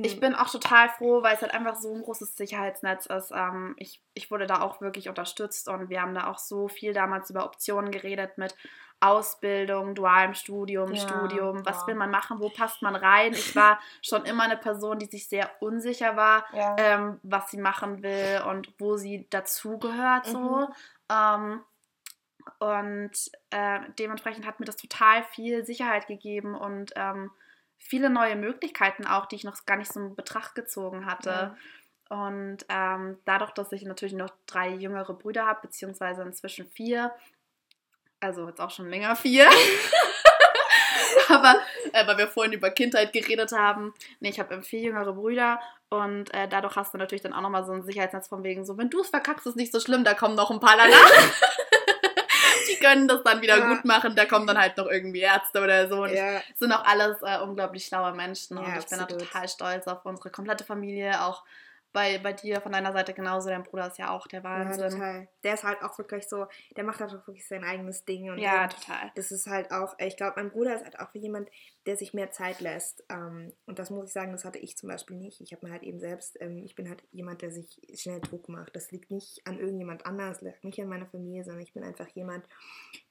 Ich bin auch total froh, weil es halt einfach so ein großes Sicherheitsnetz ist. Ähm, ich, ich wurde da auch wirklich unterstützt und wir haben da auch so viel damals über Optionen geredet mit Ausbildung, dualem Studium, Ja, Studium, was ja. will man machen, wo passt man rein. Ich war schon immer eine Person, die sich sehr unsicher war, ja. ähm, was sie machen will und wo sie dazugehört so. Mhm. Ähm, und äh, dementsprechend hat mir das total viel Sicherheit gegeben und ähm, viele neue Möglichkeiten auch, die ich noch gar nicht so in Betracht gezogen hatte. Und ähm, dadurch, dass ich natürlich noch drei jüngere Brüder habe, beziehungsweise inzwischen vier, also jetzt auch schon länger vier. Aber äh, weil wir vorhin über Kindheit geredet haben, nee, ich habe vier jüngere Brüder und äh, dadurch hast du natürlich dann auch nochmal so ein Sicherheitsnetz von wegen so, wenn du es verkackst, ist nicht so schlimm, da kommen noch ein paar danach. Die können das dann wieder Ja. gut machen, da kommen dann halt noch irgendwie Ärzte oder so. Und ja. es sind auch alles äh, unglaublich schlaue Menschen und ich bin da absolut. total stolz auf unsere komplette Familie, auch bei, bei dir von deiner Seite genauso, dein Bruder ist ja auch der Ja, Wahnsinn. total. Der ist halt auch wirklich so, der macht halt auch wirklich sein eigenes Ding. Und Ja, total. das ist halt auch, ich glaube, mein Bruder ist halt auch jemand, der sich mehr Zeit lässt. Ähm, und das muss ich sagen, das hatte ich zum Beispiel nicht. Ich habe mir halt eben selbst, ähm, ich bin halt jemand, der sich schnell Druck macht. Das liegt nicht an irgendjemand anders, liegt nicht an meiner Familie, sondern ich bin einfach jemand,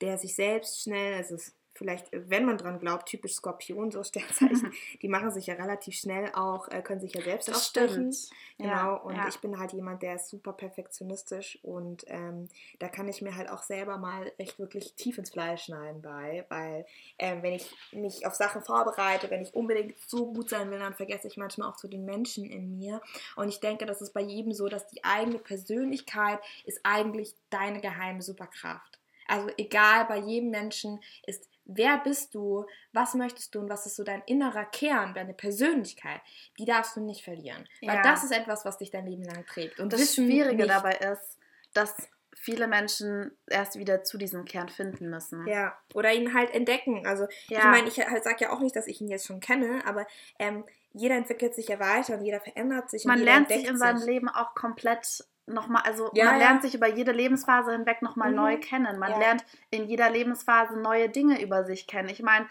der sich selbst schnell, also es ist vielleicht, wenn man dran glaubt, typisch Skorpion, so Sternzeichen, die machen sich ja relativ schnell auch, äh, können sich ja selbst Das aufstechen. stimmt. Genau, Ja, und ja. ich bin halt jemand, der ist super perfektionistisch und ähm, da kann ich mir halt auch selber mal echt wirklich tief ins Fleisch schneiden bei, weil ähm, wenn ich mich auf Sachen vorbereite, wenn ich unbedingt so gut sein will, dann vergesse ich manchmal auch so den Menschen in mir und ich denke, das ist bei jedem so, dass die eigene Persönlichkeit ist eigentlich deine geheime Superkraft. Also egal, bei jedem Menschen ist, wer bist du, was möchtest du und was ist so dein innerer Kern, deine Persönlichkeit, die darfst du nicht verlieren. Weil Ja. das ist etwas, was dich dein Leben lang trägt. Und Das Wissen Schwierige nicht. dabei ist, dass viele Menschen erst wieder zu diesem Kern finden müssen. Ja, oder ihn halt entdecken. Also Ja. ich meine, ich halt sage ja auch nicht, dass ich ihn jetzt schon kenne, aber ähm, jeder entwickelt sich ja weiter und jeder verändert sich. man lernt sich in seinem Leben auch komplett nochmal, also Ja, man ja. lernt sich über jede Lebensphase hinweg nochmal Mhm. neu kennen. Man Ja. lernt in jeder Lebensphase neue Dinge über sich kennen. Ich meine,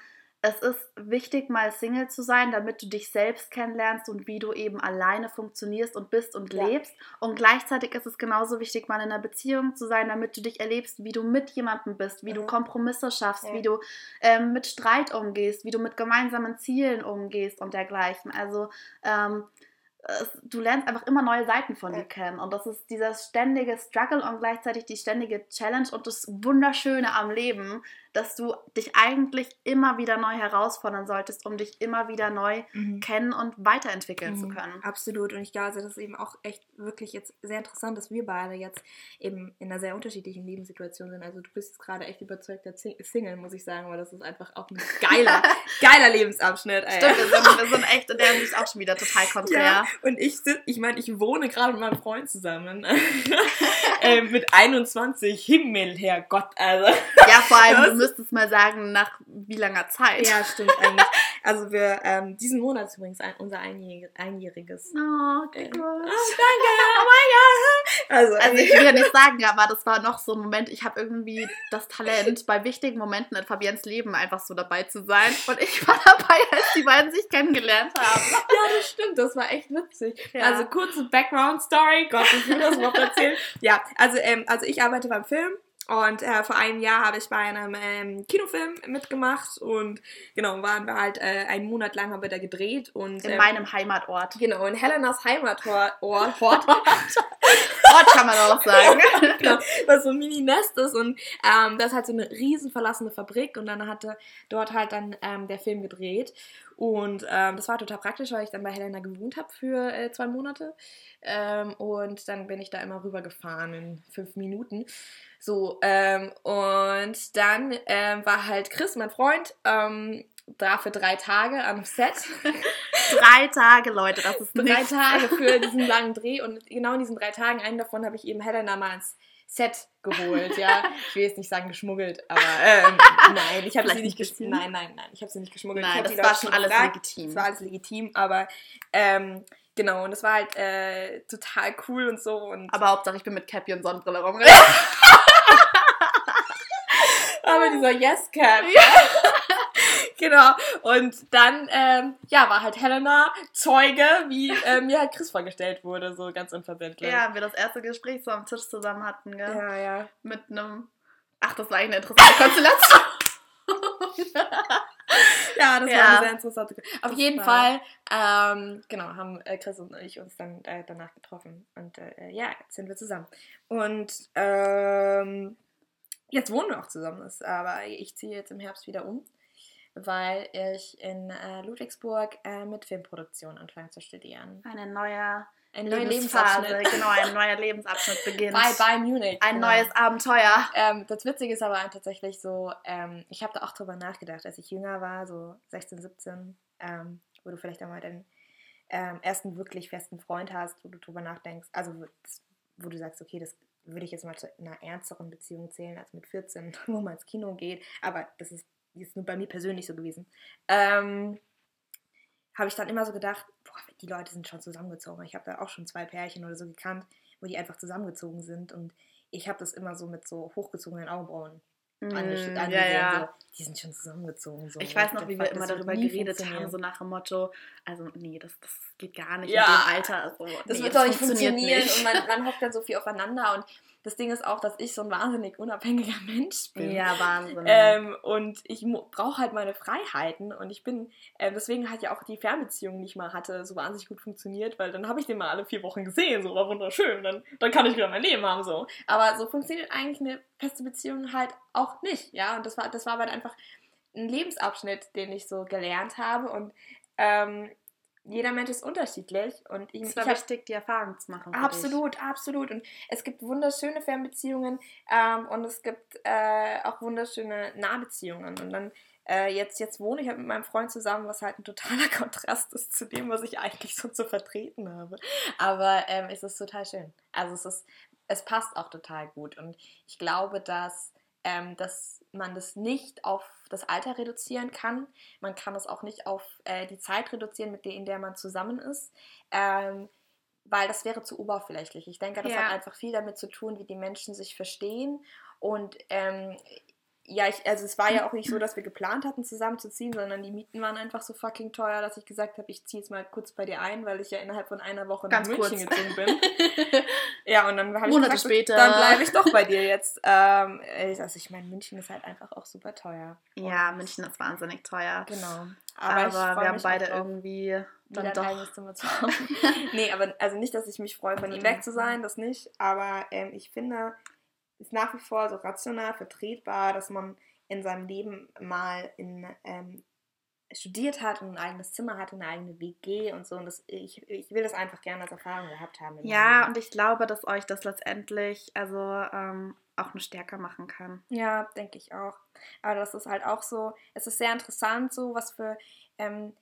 es ist wichtig, mal Single zu sein, damit du dich selbst kennenlernst und wie du eben alleine funktionierst und bist und Ja. lebst. Und gleichzeitig ist es genauso wichtig, mal in einer Beziehung zu sein, damit du dich erlebst, wie du mit jemandem bist, wie du Mhm. Kompromisse schaffst, Ja. wie du ähm, mit Streit umgehst, wie du mit gemeinsamen Zielen umgehst und dergleichen. Also ähm, du lernst einfach immer neue Seiten von dir kennen. Und das ist dieses ständige Struggle und gleichzeitig die ständige Challenge und das Wunderschöne am Leben, dass du dich eigentlich immer wieder neu herausfordern solltest, um dich immer wieder neu kennen und weiterentwickeln zu Mhm, können. Absolut. Und ich glaube, das ist eben auch echt wirklich jetzt sehr interessant, dass wir beide jetzt eben in einer sehr unterschiedlichen Lebenssituation sind. Also du bist jetzt gerade echt überzeugter Single, muss ich sagen, weil das ist einfach auch ein geiler, geiler Lebensabschnitt. Ey. Stimmt, wir sind, wir sind echt in der Hinsicht auch schon wieder total konträr. Ja, und ich, ich meine, ich wohne gerade mit meinem Freund zusammen. ähm, mit 21, Himmel, Herrgott, also. Ja, vor allem, müsstest mal sagen, nach wie langer Zeit. Ja, stimmt eigentlich. Also wir, ähm, diesen Monat ist übrigens ein, unser einjährig, einjähriges. Oh, Äh, Glückwunsch. Oh, danke, oh mein Gott. Also, Also ich will ja nicht sagen, aber das war noch so ein Moment, ich habe irgendwie das Talent, bei wichtigen Momenten in Fabiens Leben einfach so dabei zu sein. Und ich war dabei, als die beiden sich kennengelernt haben. Ja, das stimmt, das war echt witzig. Ja. Also kurze Background-Story, Gott, ich will das überhaupt erzählen. Ja, also, ähm, also ich arbeite beim Film und äh, vor einem Jahr habe ich bei einem ähm, Kinofilm mitgemacht und genau, waren wir halt äh, einen Monat lang haben wir da gedreht und In ähm, meinem Heimatort. genau, in Helenas Heimatort, Ort, Ort, Ort kann man auch sagen. genau, was so ein Mini-Nest ist und ähm, das ist halt so eine riesen verlassene Fabrik und dann hatte dort halt dann ähm, der Film gedreht und ähm, das war total praktisch, weil ich dann bei Helena gewohnt habe für äh, zwei Monate ähm, und dann bin ich da immer rübergefahren in fünf Minuten. So, ähm, und dann ähm, war halt Chris, mein Freund, da für drei Tage am Set. Drei Tage, Leute, das ist drei nichts. Tage für diesen langen Dreh und genau in diesen drei Tagen, einen davon habe ich eben Helena mal ins Set geholt, ja. Ich will jetzt nicht sagen geschmuggelt, aber ähm, nein, ich habe sie nicht geschmuggelt. Nein, nein, nein, ich habe sie nicht geschmuggelt. Nein, das war schon alles gefragt. legitim. Das war alles legitim, aber ähm, genau, und das war halt äh, total cool und so und Aber Hauptsache, ich bin mit Cappy und Sonnenbrille rumgelaufen. aber dieser Yes Cap. Genau. Und dann, ähm, ja, war halt Helena Zeuge, wie äh, mir halt Chris vorgestellt wurde, so ganz unverbindlich. Ja, wir das erste Gespräch so am Tisch zusammen hatten, gell? ja, ja. Mit einem. Ach, das war eigentlich eine interessante Konstellation. Ja, das Ja. war eine sehr interessante. Auf Das jeden war- Fall, ähm, genau, haben äh, Chris und ich uns dann äh, danach getroffen. Und äh, ja, jetzt sind wir zusammen. Und ähm, jetzt wohnen wir auch zusammen. Das- Aber ich ziehe jetzt im Herbst wieder um, weil ich in äh, Ludwigsburg äh, mit Filmproduktion anfange zu studieren. Eine neue Ein neuer Lebensphase, Lebensabschnitt. genau, ein neuer Lebensabschnitt beginnt. Bei, bei Munich. Ein genau. neues Abenteuer. Ähm, das Witzige ist aber tatsächlich so, ähm, ich habe da auch drüber nachgedacht, als ich jünger war, so 16, 17, ähm, wo du vielleicht einmal deinen ähm, ersten wirklich festen Freund hast, wo du drüber nachdenkst, also das, wo du sagst, okay, das würde ich jetzt mal zu einer ernsteren Beziehung zählen als mit 14, wo man ins Kino geht, aber das ist jetzt nur bei mir persönlich so gewesen. Ähm, habe ich dann immer so gedacht, boah, die Leute sind schon zusammengezogen. Ich habe da auch schon zwei Pärchen oder so gekannt, wo die einfach zusammengezogen sind und ich habe das immer so mit so hochgezogenen Augenbrauen angesch- Mm, angesehen. ja, ja. So, die sind schon zusammengezogen. So. Ich weiß noch, wie wir immer darüber geredet haben, so nach dem Motto, also nee, das, das geht gar nicht Ja. in dem Alter. Also, Das nee, wird doch nicht funktionieren nicht. und man, man hockt dann so viel aufeinander und das Ding ist auch, dass ich so ein wahnsinnig unabhängiger Mensch bin. Ja, Wahnsinn. Ähm, und ich brauche halt meine Freiheiten und ich bin, ähm, deswegen hat ja auch die Fernbeziehung, die ich mal hatte, so wahnsinnig gut funktioniert, weil dann habe ich den mal alle vier Wochen gesehen, so war wunderschön, dann, dann kann ich wieder mein Leben haben, so. Aber so funktioniert eigentlich eine feste Beziehung halt auch nicht, ja, und das war, das war halt einfach ein Lebensabschnitt, den ich so gelernt habe und ähm, jeder Mensch ist unterschiedlich und ich, es war hab- wichtig, die Erfahrung zu machen. Absolut, absolut. Und es gibt wunderschöne Fernbeziehungen ähm, und es gibt äh, auch wunderschöne Nahbeziehungen. Und dann äh, jetzt, jetzt wohne ich halt mit meinem Freund zusammen, was halt ein totaler Kontrast ist zu dem, was ich eigentlich so zu vertreten habe. Aber ähm, es ist total schön. Also es ist, es passt auch total gut. Und ich glaube, dass, ähm, dass man das nicht auf das Alter reduzieren kann. Man kann es auch nicht auf äh, die Zeit reduzieren, mit der, in der man zusammen ist. Ähm, weil das wäre zu oberflächlich. Ich denke, das Ja. hat einfach viel damit zu tun, wie die Menschen sich verstehen. Und ähm, ja, ich, also es war ja auch nicht so, dass wir geplant hatten, zusammenzuziehen, sondern die Mieten waren einfach so fucking teuer, dass ich gesagt habe, ich ziehe jetzt mal kurz bei dir ein, weil ich ja innerhalb von einer Woche Ganz nach München kurz. gezogen bin. ja, und dann habe ich gesagt, später. dann bleibe ich doch bei dir jetzt. Ähm, also ich meine, München ist halt einfach auch super teuer. Ja, Und- München ist wahnsinnig teuer. Genau. Aber, freu wir haben beide auch drauf, irgendwie dann ein doch. eigenes Zimmer zu haben. nee, aber also nicht, dass ich mich freue, von ihm weg zu sein, das nicht. Aber ähm, ich finde, ist nach wie vor so rational vertretbar, dass man in seinem Leben mal in, ähm, studiert hat und ein eigenes Zimmer hat, eine eigene WG und so. Und das, ich, ich will das einfach gerne als Erfahrung gehabt haben. Ja, und ich glaube, dass euch das letztendlich also ähm, auch eine Stärke machen kann. Ja, denke ich auch. Aber das ist halt auch so, es ist sehr interessant, so was für, ähm,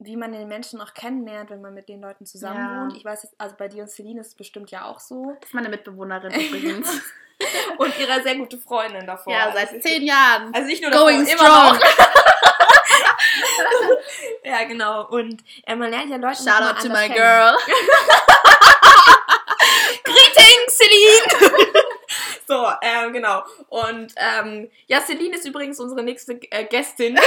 wie man den Menschen auch kennenlernt, wenn man mit den Leuten zusammen Ja. wohnt. Ich weiß jetzt, also bei dir und Celine ist es bestimmt ja auch so. Das ist meine Mitbewohnerin übrigens. Und ihre sehr gute Freundin davor. ja, Also seit es zehn Jahren. Also nicht nur Going davor, immer strong. noch. ja, genau. Und äh, man lernt ja Leute Shout out to my kennen. girl. Greetings, Celine! so, ähm, genau. Und ähm, ja, Celine ist übrigens unsere nächste äh, Gästin.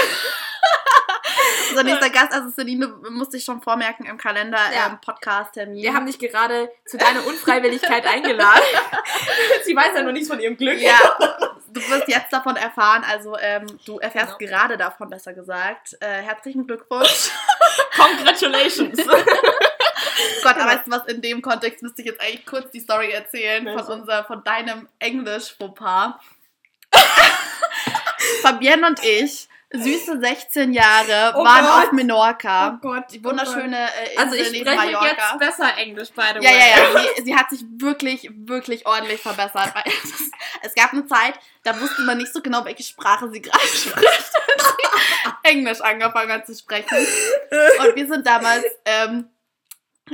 Unser nächster Gast, also Celine, musste ich schon vormerken im Kalender, Ja. ähm, Podcast-Termin. Wir haben dich gerade zu deiner Unfreiwilligkeit eingeladen. Sie weiß ja noch nichts von ihrem Glück. Ja, du wirst jetzt davon erfahren, also ähm, du erfährst Genau. gerade davon, besser gesagt. Äh, herzlichen Glückwunsch. Congratulations. Gott, Genau. weißt du was, in dem Kontext müsste ich jetzt eigentlich kurz die Story erzählen von, unser, von deinem Englisch-Fauxpas. Fabienne und ich, süße 16 Jahre, Oh waren Gott. auf Menorca. Oh Gott. die wunderschöne äh, Insel Also ich neben spreche Mallorca. jetzt besser Englisch, by the way. Ja, ja, ja. Sie, sie hat sich wirklich, wirklich ordentlich verbessert. Weil es, es gab eine Zeit, da wusste man nicht so genau, welche Sprache sie gerade spricht. Und sie Englisch angefangen hat zu sprechen. Und wir sind damals ähm,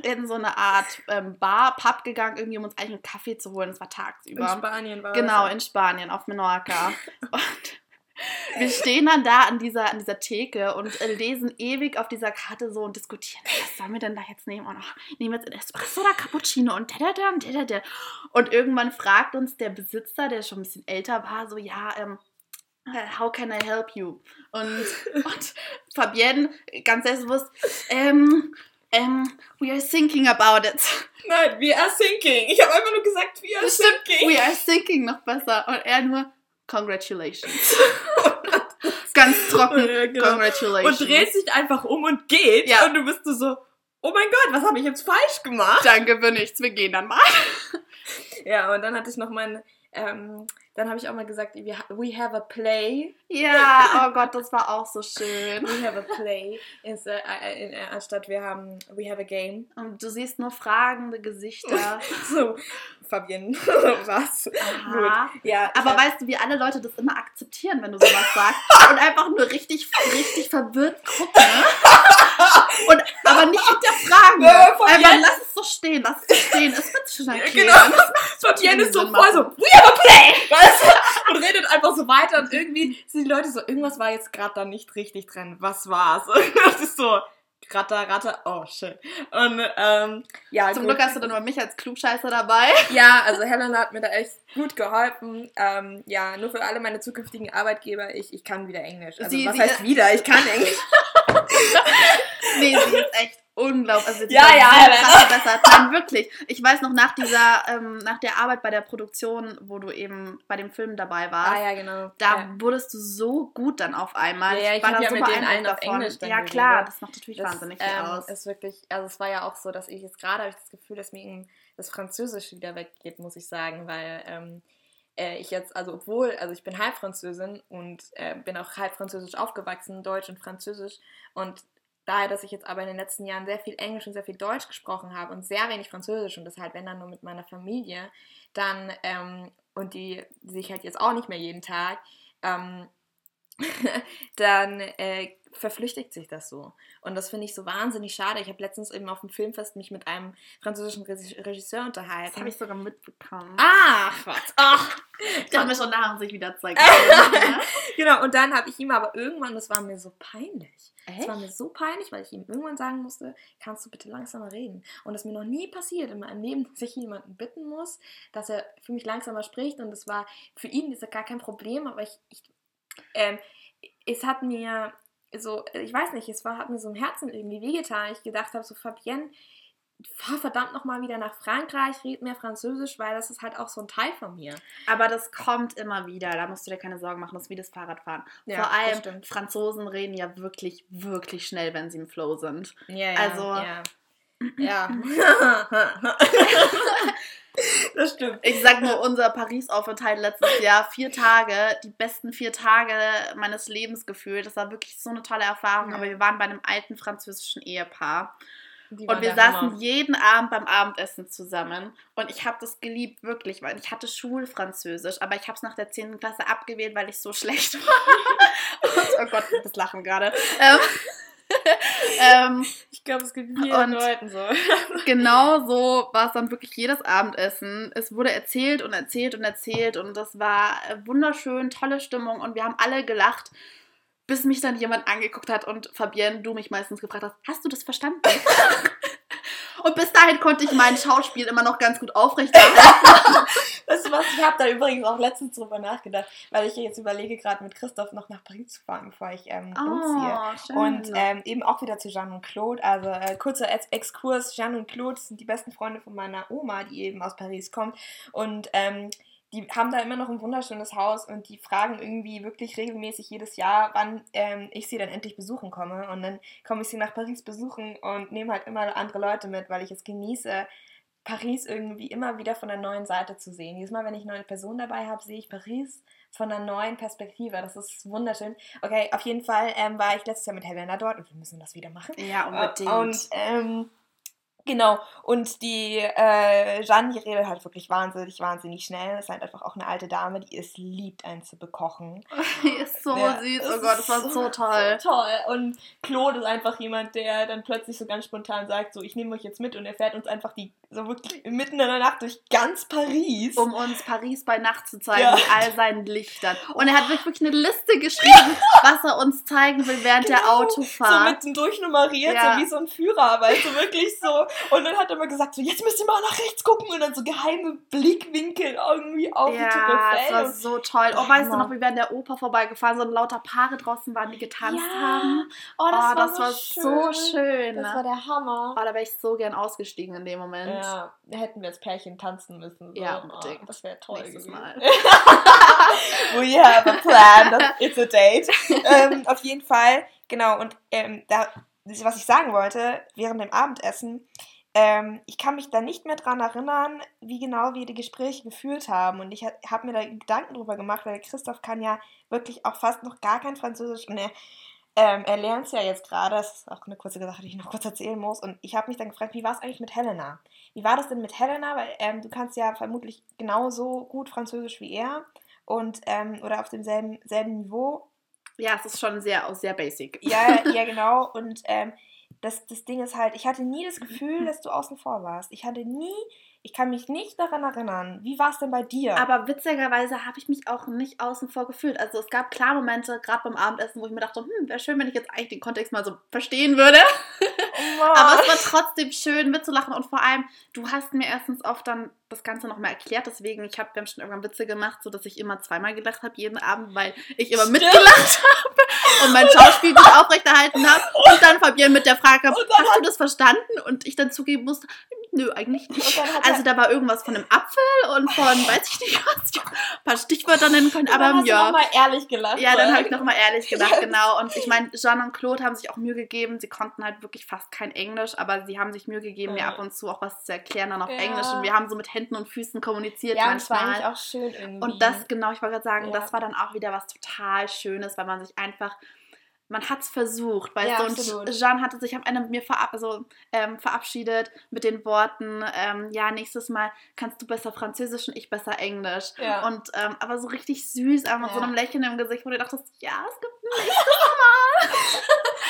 in so eine Art ähm, Bar, Pub gegangen, irgendwie um uns eigentlich einen Kaffee zu holen. Es war In tagsüber. Spanien war Genau, das. in Spanien, auf Menorca. Und wir stehen dann da an dieser, an dieser Theke und äh, lesen ewig auf dieser Karte so und diskutieren, was sollen wir denn da jetzt nehmen? Und, oh, nehmen wir jetzt Espresso oder Cappuccino und da, da, da, und da, da, da. Und irgendwann fragt uns der Besitzer, der schon ein bisschen älter war, so, ja, ähm, äh, how can I help you? Und, und Fabienne, ganz selbstbewusst, ähm, ähm, we are thinking about it. Nein, we are thinking. Ich habe einfach nur gesagt, we are thinking. We are thinking noch besser. Und er nur, congratulations. Ganz trocken, Ja, genau. congratulations. Und dreht sich einfach um und geht. Ja. Und du bist so, oh mein Gott, was habe ich jetzt falsch gemacht? Danke für nichts, wir gehen dann mal. Ja, und dann hatte ich noch mein, ähm, dann habe ich auch mal gesagt, we ha- we have a play. Ja, oh Gott, das war auch so schön. We have a play. Anstatt wir haben, we have a game. Und du siehst nur fragende Gesichter. So, Fabienne, was? Aha. Gut. Ja, Aber ich- weißt du, wie alle Leute das immer akzeptieren, wenn du sowas sagst? Und einfach nur richtig, richtig verwirrt gucken. Und, aber nicht hinterfragen. Ja, Einfach jetzt. lass es so stehen, lass es so stehen. Es wird schon erklären. Genau. Fabienne ist so Sinn voll so, we have a play! Weißt du? Und redet einfach so weiter und irgendwie sind die Leute so, irgendwas war jetzt gerade da nicht richtig drin. Was war's? Das ist so, ratter, ratter, oh shit. Und ähm, ja, Zum gut. Glück hast du dann nur mich als Klugscheißer dabei. Ja, also Helena hat mir da echt gut geholfen. Ähm, ja, nur für alle meine zukünftigen Arbeitgeber, ich, ich kann wieder Englisch. Also Sie- was sie- heißt wieder? Ich kann Englisch. Nee, sie ist echt unglaublich. Also, die Ja, ja, so verbessert. Nein, wirklich. Ich weiß noch nach dieser, ähm, nach der Arbeit bei der Produktion, wo du eben bei dem Film dabei warst. Ah ja, genau. Da ja. wurdest du so gut dann auf einmal. Ja, ja, ich war dann ja so mit denen allen auf. Englisch Ja, klar, das macht natürlich Das, wahnsinnig viel ähm, aus. Ist wirklich, also es war ja auch so, dass ich jetzt gerade habe ich das Gefühl, dass mir das Französisch wieder weggeht, muss ich sagen, weil ähm, äh, ich jetzt, also obwohl, also ich bin halb Französin und äh, bin auch halb Französisch aufgewachsen, Deutsch und Französisch und daher, dass ich jetzt aber in den letzten Jahren sehr viel Englisch und sehr viel Deutsch gesprochen habe und sehr wenig Französisch und das halt, wenn dann nur mit meiner Familie, dann, ähm, und die sehe ich halt jetzt auch nicht mehr jeden Tag, ähm, dann äh, verflüchtigt sich das so. Und das finde ich so wahnsinnig schade. Ich habe letztens eben auf dem Filmfest mich mit einem französischen Regi- Regisseur Das unterhalten. habe ich sogar mitbekommen. Ach, was? Ach, Ich habe mir schon nachher sich wieder zeigt. genau. Und dann habe ich ihm aber irgendwann, das war mir so peinlich. Es war Echt? mir so peinlich, weil ich ihm irgendwann sagen musste, kannst du bitte langsamer reden? Und das mir noch nie passiert in meinem Leben, dass ich jemanden bitten muss, dass er für mich langsamer spricht. Und das war für ihn ist das gar kein Problem, aber ich, ich ähm, es hat mir so, ich weiß nicht, es war, hat mir so im Herzen irgendwie wehgetan. Ich gedacht habe, so Fabienne, fahr verdammt nochmal wieder nach Frankreich, red mehr Französisch, weil das ist halt auch so ein Teil von mir. Aber das kommt immer wieder, da musst du dir keine Sorgen machen, das ist wie das Fahrradfahren. Ja, Vor allem Franzosen reden ja wirklich, wirklich schnell, wenn sie im Flow sind. Ja, ja, also, ja. Ja. das stimmt. Ich sag nur, unser Paris-Aufenthalt letztes Jahr, vier Tage, die besten vier Tage meines Lebens gefühlt. Das war wirklich so eine tolle Erfahrung. Ja. Aber wir waren bei einem alten französischen Ehepaar. Und wir saßen Hammer. jeden Abend beim Abendessen zusammen. Und ich habe das geliebt, wirklich, weil ich hatte Schulfranzösisch, aber ich habe es nach der 10. Klasse abgewählt, weil ich so schlecht war. und, oh Gott, das Lachen gerade. Ähm, ähm, ich glaube, es gibt vielen Leuten so. genau so war es dann wirklich jedes Abendessen. Es wurde erzählt und erzählt und erzählt und das war wunderschön, tolle Stimmung und wir haben alle gelacht bis mich dann jemand angeguckt hat und Fabienne, du mich meistens gefragt hast, hast du das verstanden? und bis dahin konnte ich mein Schauspiel immer noch ganz gut aufrechterhalten. weißt du was, ich habe da übrigens auch letztens drüber nachgedacht, weil ich jetzt überlege, gerade mit Christoph noch nach Paris zu fahren, bevor ich ähm, oh, umziehe. Schön. Und ähm, eben auch wieder zu Jeanne und Claude. Also äh, kurzer Exkurs, Jeanne und Claude sind die besten Freunde von meiner Oma, die eben aus Paris kommt. Und ähm, die haben da immer noch ein wunderschönes Haus und die fragen irgendwie wirklich regelmäßig jedes Jahr, wann ähm, ich sie dann endlich besuchen komme. Und dann komme ich sie nach Paris besuchen und nehme halt immer andere Leute mit, weil ich es genieße, Paris irgendwie immer wieder von der neuen Seite zu sehen. Jedes Mal, wenn ich eine neue Person dabei habe, sehe ich Paris von einer neuen Perspektive. Das ist wunderschön. Okay, auf jeden Fall ähm, war ich letztes Jahr mit Helena dort und wir müssen das wieder machen. Ja, unbedingt. Und ähm, Genau, und die äh, Jeanne, die redet halt wirklich wahnsinnig, wahnsinnig schnell. Ist halt einfach auch eine alte Dame, die es liebt, einen zu bekochen. die ist so ja, süß, oh Gott, das war so, so toll. So toll. Und Claude ist einfach jemand, der dann plötzlich so ganz spontan sagt, so, ich nehme euch jetzt mit und er fährt uns einfach die, so wirklich mitten in der Nacht durch ganz Paris. Um uns Paris bei Nacht zu zeigen, ja. mit all seinen Lichtern. Und er hat wirklich eine Liste geschrieben, was er uns zeigen will während genau, der Autofahrt. So mitten durchnummeriert, ja. so wie so ein Führer, weißt du, wirklich so und dann hat er immer gesagt, so, jetzt müsst ihr mal nach rechts gucken und dann so geheime Blickwinkel irgendwie auf ja, die Tour das war so toll. Oh, weißt du noch, wie wir an der Oper vorbeigefahren sind und lauter Paare draußen waren, die getanzt ja. haben? Oh, das, oh, war, das so war schön. so schön. Das war der Hammer. Oh, da wäre ich so gern ausgestiegen in dem Moment. Ja, hätten wir als Pärchen tanzen müssen. So. Ja, unbedingt. Oh, das wäre toll Nächstes gewesen. Mal. We have a plan. It's a date. ähm, auf jeden Fall, genau. Und ähm, da, was ich sagen wollte, während dem Abendessen, ähm, ich kann mich da nicht mehr dran erinnern, wie genau wir die Gespräche geführt haben. Und ich habe mir da Gedanken drüber gemacht, weil Christoph kann ja wirklich auch fast noch gar kein Französisch und er, ähm, er lernt es ja jetzt gerade. Das ist auch eine kurze Sache, die ich noch kurz erzählen muss. Und ich habe mich dann gefragt, wie war es eigentlich mit Helena? Wie war das denn mit Helena? Weil ähm, du kannst ja vermutlich genauso gut Französisch wie er und ähm, oder auf demselben selben Niveau. Ja, es ist schon sehr, sehr basic. Ja, ja, genau. Und ähm, das, das Ding ist halt, ich hatte nie das Gefühl, dass du außen vor warst. Ich hatte nie, ich kann mich nicht daran erinnern. Wie war es denn bei dir? Aber witzigerweise habe ich mich auch nicht außen vor gefühlt. Also es gab klar Momente, gerade beim Abendessen, wo ich mir dachte, hm, wäre schön, wenn ich jetzt eigentlich den Kontext mal so verstehen würde. Aber es war trotzdem schön mitzulachen und vor allem, du hast mir erstens oft dann das Ganze nochmal erklärt. Deswegen, ich habe, wir haben schon irgendwann Witze gemacht, so dass ich immer zweimal gelacht habe jeden Abend, weil ich immer Stimmt. mitgelacht habe und mein Schauspiel gut aufrechterhalten habe. Und dann Fabian mit der Frage, hast du das verstanden? Und ich dann zugeben musste, nö, eigentlich nicht. Also da war irgendwas von einem Apfel und von, weiß ich nicht was, ich ein paar Stichwörter nennen können, aber dann hast ja. nochmal ehrlich gelacht. Ja, dann habe ich nochmal ehrlich gelacht, genau. Und ich meine, Jean und Claude haben sich auch Mühe gegeben. Sie konnten halt wirklich fast kein Englisch, aber sie haben sich Mühe gegeben, mir ab und zu auch was zu erklären dann auf ja. Englisch. Und wir haben so mit Händen und Füßen kommuniziert ja, manchmal. Das war eigentlich auch schön irgendwie. Und das, genau, ich wollte gerade sagen, ja. das war dann auch wieder was total Schönes, weil man sich einfach man hat es versucht, weißt ja, du? Und Jean hatte sich am Ende mit mir verab also, ähm, verabschiedet mit den Worten, ähm, ja, nächstes Mal kannst du besser Französisch und ich besser Englisch. Ja. Und ähm, aber so richtig süß, aber mit ja. so einem Lächeln im Gesicht, wo du dachtest, ja, es gibt ein nächstes Mal.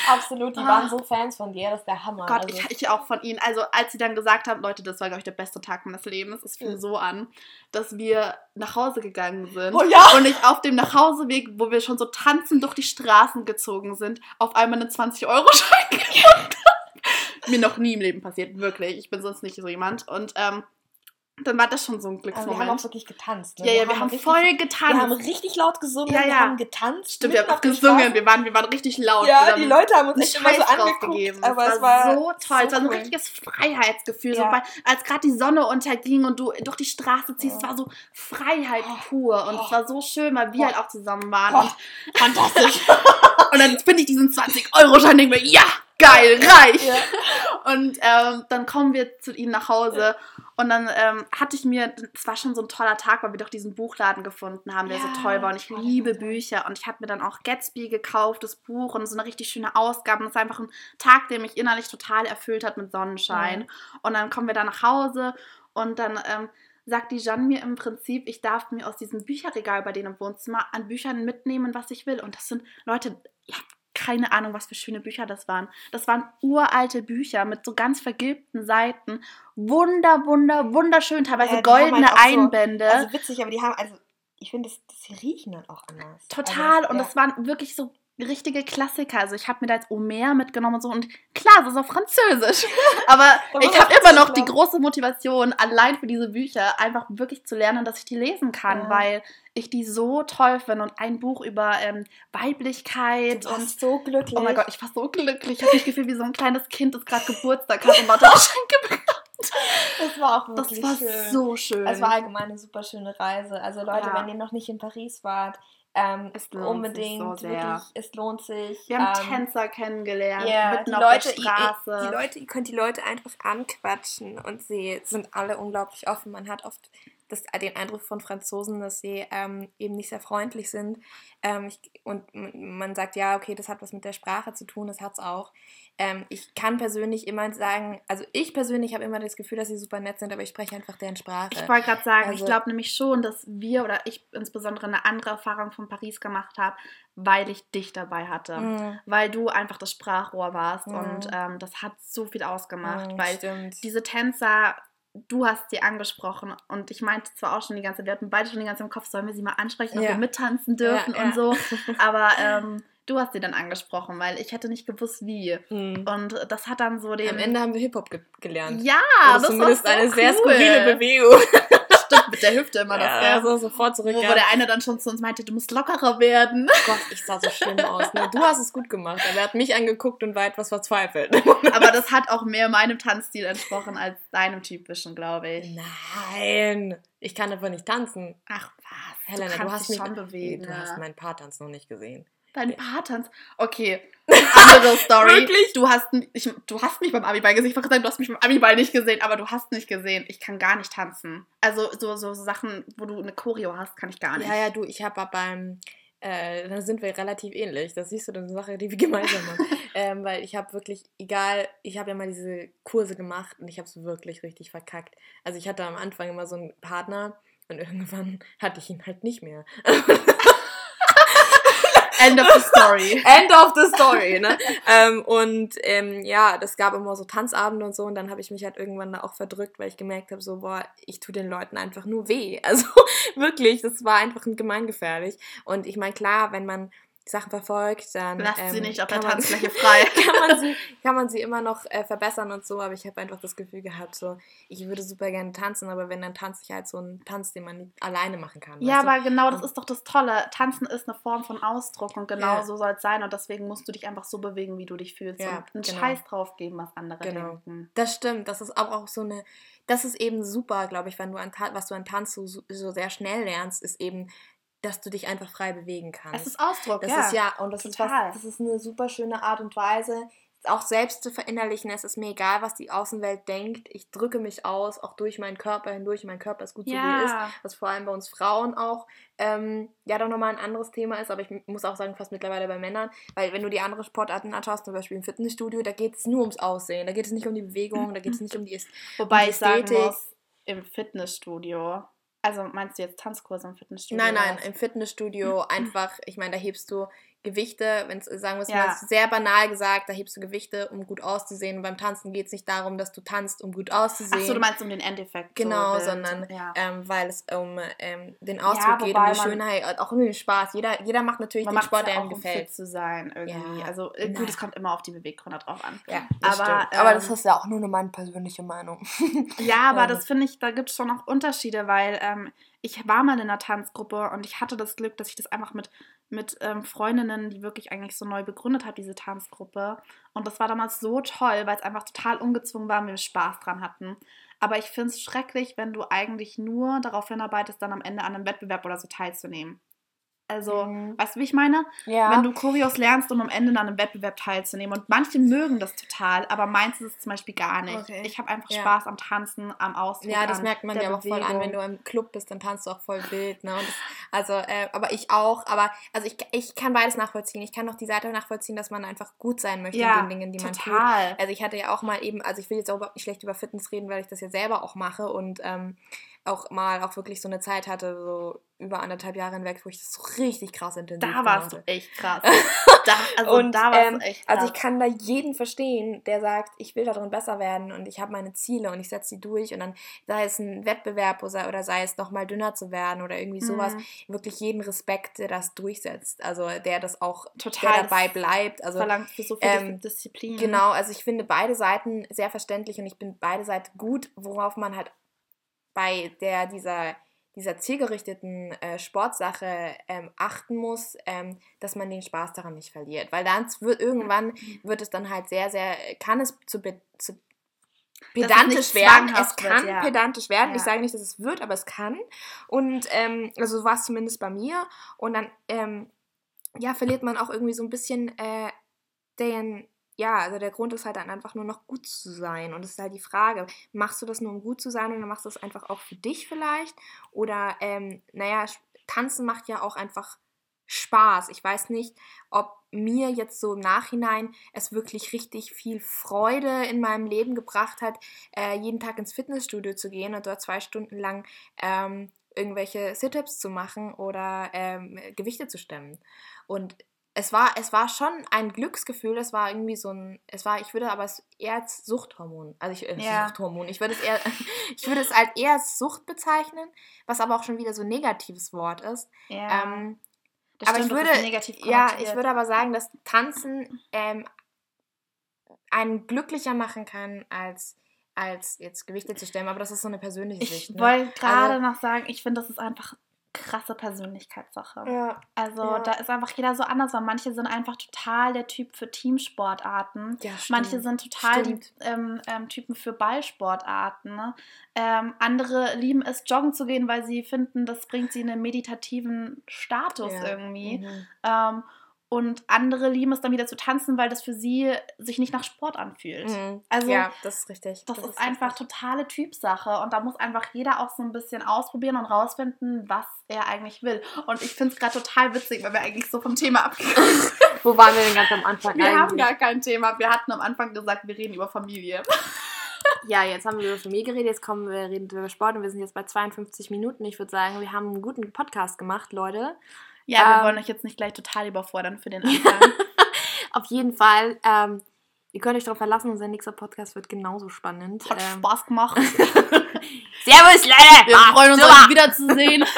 Absolut, die waren ah. so Fans von dir, das ist der Hammer. Gott, also. ich, ich, auch von ihnen. Also als sie dann gesagt haben, Leute, das war, glaube ich, der beste Tag meines Lebens, es fing mhm. so an, dass wir nach Hause gegangen sind. Oh ja! Und ich auf dem Nachhauseweg, wo wir schon so tanzend durch die Straßen gezogen sind, auf einmal einen 20-Euro-Schein gefunden Mir noch nie im Leben passiert, wirklich. Ich bin sonst nicht so jemand. Und ähm, dann war das schon so ein Aber wir Glücksmoment. haben auch wirklich getanzt. Ne? ja, ja, wir, haben richtig, voll getanzt. Wir haben richtig laut gesungen, Ja, wir ja. haben getanzt. Stimmt, wir haben auch gesungen, wir waren, wir waren richtig laut. wir Ja, haben die Leute haben uns echt immer so angeguckt, aber es war so toll. es war so ein cool. richtiges Freiheitsgefühl. So, Ja. weil, als gerade die Sonne unterging und du durch die Straße ziehst, es Ja. war so Freiheit pur. Und Oh. es war so schön, weil wir Oh. halt auch zusammen waren. Oh, Und, fantastisch. und dann finde ich diesen 20-Euro-Schein und denke mir, ja, geil, reich. ja. Und ähm, dann kommen wir zu ihnen nach Hause. Und dann ähm, hatte ich mir, es war schon so ein toller Tag, weil wir doch diesen Buchladen gefunden haben, der Ja, so toll war. Und ich liebe. Bücher. Und ich habe mir dann auch Gatsby gekauft, das Buch und so eine richtig schöne Ausgabe. Und es war einfach ein Tag, der mich innerlich total erfüllt hat mit Sonnenschein. Und dann kommen wir da nach Hause und dann ähm, sagt die Jeanne mir im Prinzip, ich darf mir aus diesem Bücherregal bei denen im Wohnzimmer an Büchern mitnehmen, was ich will. Und das sind Leute, ihr habt keine Ahnung, was für schöne Bücher das waren. Das waren uralte Bücher mit so ganz vergilbten Seiten. Wunder, wunder, wunderschön, teilweise haben goldene halt auch so- Einbände. Also witzig, aber die haben, also ich finde, das, das riechen dann auch anders. Total. Also, und ja. das waren wirklich so richtige Klassiker. Also ich habe mir da jetzt Omer mitgenommen und so. Und klar, es ist auf Französisch. Aber Da ich habe auch immer noch die große Motivation, allein für diese Bücher einfach wirklich zu lernen, dass ich die lesen kann, Ja. weil ich die so toll finde. Und ein Buch über ähm, Weiblichkeit Du und warst so glücklich. Oh mein Gott, ich war so glücklich. Ich habe mich gefühlt wie so ein kleines Kind, das gerade Geburtstag hat und warte Geschenke bekommt. das war auch Das wirklich war schön. so schön. Es war allgemein eine super schöne Reise. Also Leute, Ja. wenn ihr noch nicht in Paris wart, ähm, Es lohnt unbedingt, sich so sehr. wirklich, es lohnt sich. Wir haben ähm, Tänzer kennengelernt, Ja, mitten die auf Leute, der Straße. Ihr, die Leute, ihr könnt die Leute einfach anquatschen und sie sind alle unglaublich offen. Man hat oft das, den Eindruck von Franzosen, dass sie ähm, eben nicht sehr freundlich sind. Ähm, ich, und man sagt, ja, okay, das hat was mit der Sprache zu tun, das hat es auch. Ähm, ich kann persönlich immer sagen, also ich persönlich habe immer das Gefühl, dass sie super nett sind, aber ich spreche einfach deren Sprache. Ich wollte gerade sagen, ich Also- glaube nämlich schon, dass wir oder ich insbesondere eine andere Erfahrung von Paris gemacht habe, weil ich dich dabei hatte. Mhm. Weil du einfach das Sprachrohr warst Mhm. und ähm, das hat so viel ausgemacht. Mhm, weil stimmt. diese Tänzer, du hast sie angesprochen und ich meinte zwar auch schon die ganze Zeit, wir hatten beide schon die ganze Zeit im Kopf, sollen wir sie mal ansprechen, ob Ja. wir mittanzen dürfen Ja, und ja. so. Aber ähm, du hast sie dann angesprochen, weil ich hätte nicht gewusst, wie. Mhm. Und das hat dann so den... Am Ende haben wir Hip-Hop ge gelernt. ja, Oder das zumindest war so eine sehr cool. skurrile Bewegung. Stimmt, mit der Hüfte immer das, Ja, so sofort zurück. Wo, wo der eine dann schon zu uns meinte, du musst lockerer werden. Gott, ich sah so schlimm aus. Ne? Du hast es gut gemacht, aber er hat mich angeguckt und war etwas verzweifelt. Aber das hat auch mehr meinem Tanzstil entsprochen als deinem typischen, glaube ich. Nein, ich kann einfach nicht tanzen. Ach was, Helena, du, kannst hast dich mich schon bewegen. Du hast meinen Paartanz noch nicht gesehen. Dein Paartanz. Okay, andere Story. Wirklich? Du hast, ich, du hast mich beim Abiball gesehen. Ich wollte sagen, du hast mich beim Abiball nicht gesehen, aber du hast nicht gesehen. Ich kann gar nicht tanzen. Also so, so Sachen, wo du eine Choreo hast, kann ich gar nicht. Ja, ja, du, ich habe beim, äh, da sind wir relativ ähnlich. Das siehst du, das ist eine Sache, die wir gemeinsam haben. ähm, weil ich habe wirklich, egal, ich habe ja mal diese Kurse gemacht und ich habe es wirklich richtig verkackt. Also ich hatte am Anfang immer so einen Partner und irgendwann hatte ich ihn halt nicht mehr. End of the story. End of the story, ne? ähm, und ähm, ja, das gab immer so Tanzabende und so und dann habe ich mich halt irgendwann da auch verdrückt, weil ich gemerkt habe, so, boah, ich tue den Leuten einfach nur weh. Also wirklich, das war einfach gemeingefährlich. Und ich meine, klar, wenn man Sachen verfolgt, dann Lasst sie ähm, nicht auf der kann man- Tanzfläche frei. kann man sie, kann man sie immer noch äh, verbessern und so, aber ich habe einfach das Gefühl gehabt, so, ich würde super gerne tanzen, aber wenn, dann tanze ich halt so einen Tanz, den man nicht alleine machen kann. Ja, weißt du? aber genau das ist doch das Tolle. Tanzen ist eine Form von Ausdruck und genau Ja. so soll es sein. Und deswegen musst du dich einfach so bewegen, wie du dich fühlst. Ja, und einen genau. Scheiß drauf geben, was andere Genau. denken. Das stimmt, das ist aber auch so eine, das ist eben super, glaube ich, wenn du an was du an Tanz so, so sehr schnell lernst, ist eben, dass du dich einfach frei bewegen kannst. Es ist Ausdruck, das ja. ist ja, und das ist total. was, das ist eine super schöne Art und Weise, auch selbst zu verinnerlichen, es ist mir egal, was die Außenwelt denkt, ich drücke mich aus, auch durch meinen Körper hindurch, mein Körper ist gut so wie er ist, ja. was vor allem bei uns Frauen auch ähm, ja doch nochmal ein anderes Thema ist, aber ich muss auch sagen, fast mittlerweile bei Männern, weil wenn du die anderen Sportarten anschaust, zum Beispiel im Fitnessstudio, da geht es nur ums Aussehen, da geht es nicht um die Bewegung, da geht es nicht um die Wobei die ich sagen Ästhetik. muss, im Fitnessstudio. Also meinst du jetzt Tanzkurse im Fitnessstudio? Nein, nein, im Fitnessstudio einfach, ich meine, da hebst du Gewichte, wenn es, sagen wir es Ja. mal sehr banal gesagt, da hebst du Gewichte, um gut auszusehen. Und beim Tanzen geht es nicht darum, dass du tanzt, um gut auszusehen. Achso, du meinst um den Endeffekt. Genau, so sondern ja. ähm, weil es um ähm, den Ausdruck geht, um die Schönheit, auch um den Spaß. Jeder, jeder macht natürlich den Sport, ja der ihm um gefällt. fit zu sein irgendwie. Ja. Also äh, gut, Nein. es kommt immer auf die Beweggründe drauf an. Ja, das aber, stimmt. aber Ähm, das ist ja auch nur meine persönliche Meinung. Ja, aber Ja. das finde ich, da gibt es schon auch Unterschiede, weil ähm, ich war mal in einer Tanzgruppe und ich hatte das Glück, dass ich das einfach mit, mit ähm, Freundinnen, die wirklich eigentlich so neu begründet habe, diese Tanzgruppe. Und das war damals so toll, weil es einfach total ungezwungen war und wir Spaß dran hatten. Aber ich finde es schrecklich, wenn du eigentlich nur darauf hinarbeitest, dann am Ende an einem Wettbewerb oder so teilzunehmen. Also, Mhm. weißt du, wie ich meine? ja. Wenn du Choreos lernst, um am Ende an einem Wettbewerb teilzunehmen. Und manche mögen das total, aber meins ist es zum Beispiel gar nicht. Okay. Ich habe einfach Ja. Spaß am Tanzen, am Ausdruck. Ja, das merkt man ja auch voll an, wenn du im Club bist, dann tanzt du auch voll wild, ne? Und das, also, äh, aber ich auch, aber also ich, ich kann beides nachvollziehen. Ich kann auch die Seite nachvollziehen, dass man einfach gut sein möchte Ja, in den Dingen, die man tut. total. Also ich hatte ja auch mal eben, also ich will jetzt auch überhaupt nicht schlecht über Fitness reden, weil ich das ja selber auch mache und ähm, auch mal auch wirklich so eine Zeit hatte, so über anderthalb Jahre hinweg, wo ich das so richtig krass intensiv Da warst du echt krass. da, also und da warst ähm, du echt krass. also ich kann da jeden verstehen, der sagt, ich will darin besser werden und ich habe meine Ziele und ich setze sie durch und dann sei es ein Wettbewerb oder, oder sei es noch mal dünner zu werden oder irgendwie sowas, Mhm. wirklich jeden Respekt, der das durchsetzt, also der das auch Total, der dabei bleibt, also verlangt für so viel ähm, Disziplin. Genau, also ich finde beide Seiten sehr verständlich und ich bin beide Seiten gut, worauf man halt bei der dieser dieser zielgerichteten äh, Sportsache ähm, achten muss, ähm, dass man den Spaß daran nicht verliert, weil dann wird irgendwann wird es dann halt sehr sehr kann es zu, zu pedantisch werden. Es zwanghaft wird, kann ja. pedantisch werden. Ich Ja. sage nicht, dass es wird, aber es kann. Und ähm, also so war es zumindest bei mir. Und dann ähm, ja verliert man auch irgendwie so ein bisschen äh, den ja, also der Grund ist halt dann einfach nur noch gut zu sein. Und es ist halt die Frage, machst du das nur um gut zu sein oder machst du das einfach auch für dich vielleicht? Oder, ähm, naja, Tanzen macht ja auch einfach Spaß. Ich weiß nicht, ob mir jetzt so im Nachhinein es wirklich richtig viel Freude in meinem Leben gebracht hat, äh, jeden Tag ins Fitnessstudio zu gehen und dort zwei Stunden lang ähm, irgendwelche Sit-Ups zu machen oder ähm, Gewichte zu stemmen. Und es war, es war schon ein Glücksgefühl, es war irgendwie so ein, es war, ich würde aber es eher als Suchthormon, also ich, äh, Ja. Suchthormon, ich würde es eher, ich würde es halt eher als Sucht bezeichnen, was aber auch schon wieder so ein negatives Wort ist. Ja, Ähm, das aber stimmt, ich würde, negativ ja, ich würde aber sagen, dass Tanzen ähm, einen glücklicher machen kann, als, als jetzt Gewichte zu stemmen, aber das ist so eine persönliche Ich Sicht. Ne? wollte gerade Also- noch sagen, ich finde, das ist einfach krasse Persönlichkeitssache. Ja, Also Ja. da ist einfach jeder so anders, weil manche sind einfach total der Typ für Teamsportarten. ja stimmt. Manche sind total die Stimmt. ähm, ähm, Typen für Ballsportarten. Ne? Ähm, andere lieben es, joggen zu gehen, weil sie finden, das bringt sie in einen meditativen Status Ja. irgendwie. Mhm. Und andere lieben es dann wieder zu tanzen, weil das für sie sich nicht nach Sport anfühlt. Mhm. Also ja, das ist richtig. das, ist, einfach richtig. totale Typsache und da muss einfach jeder auch so ein bisschen ausprobieren und rausfinden, was er eigentlich will. Und ich finde es gerade total witzig, weil wir eigentlich so vom Thema abgekommen sind. Wo waren wir denn ganz am Anfang? Wir haben eigentlich? gar kein Thema. Wir hatten am Anfang gesagt, wir reden über Familie. Ja, jetzt haben wir über Familie geredet, jetzt kommen wir reden über Sport und wir sind jetzt bei 52 Minuten. Ich würde sagen, wir haben einen guten Podcast gemacht, Leute. Ja, wir Ähm, wollen euch jetzt nicht gleich total überfordern für den Anfang. Auf jeden Fall, ähm, ihr könnt euch darauf verlassen, unser nächster Podcast wird genauso spannend. Hat ähm, Spaß gemacht. Servus, Leute! Wir Ah, freuen uns, super. euch wiederzusehen.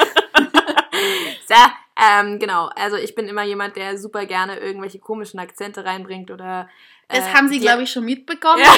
So, ähm, genau, also ich bin immer jemand, der super gerne irgendwelche komischen Akzente reinbringt oder. Das äh, haben sie, glaube ich, schon mitbekommen. Ja.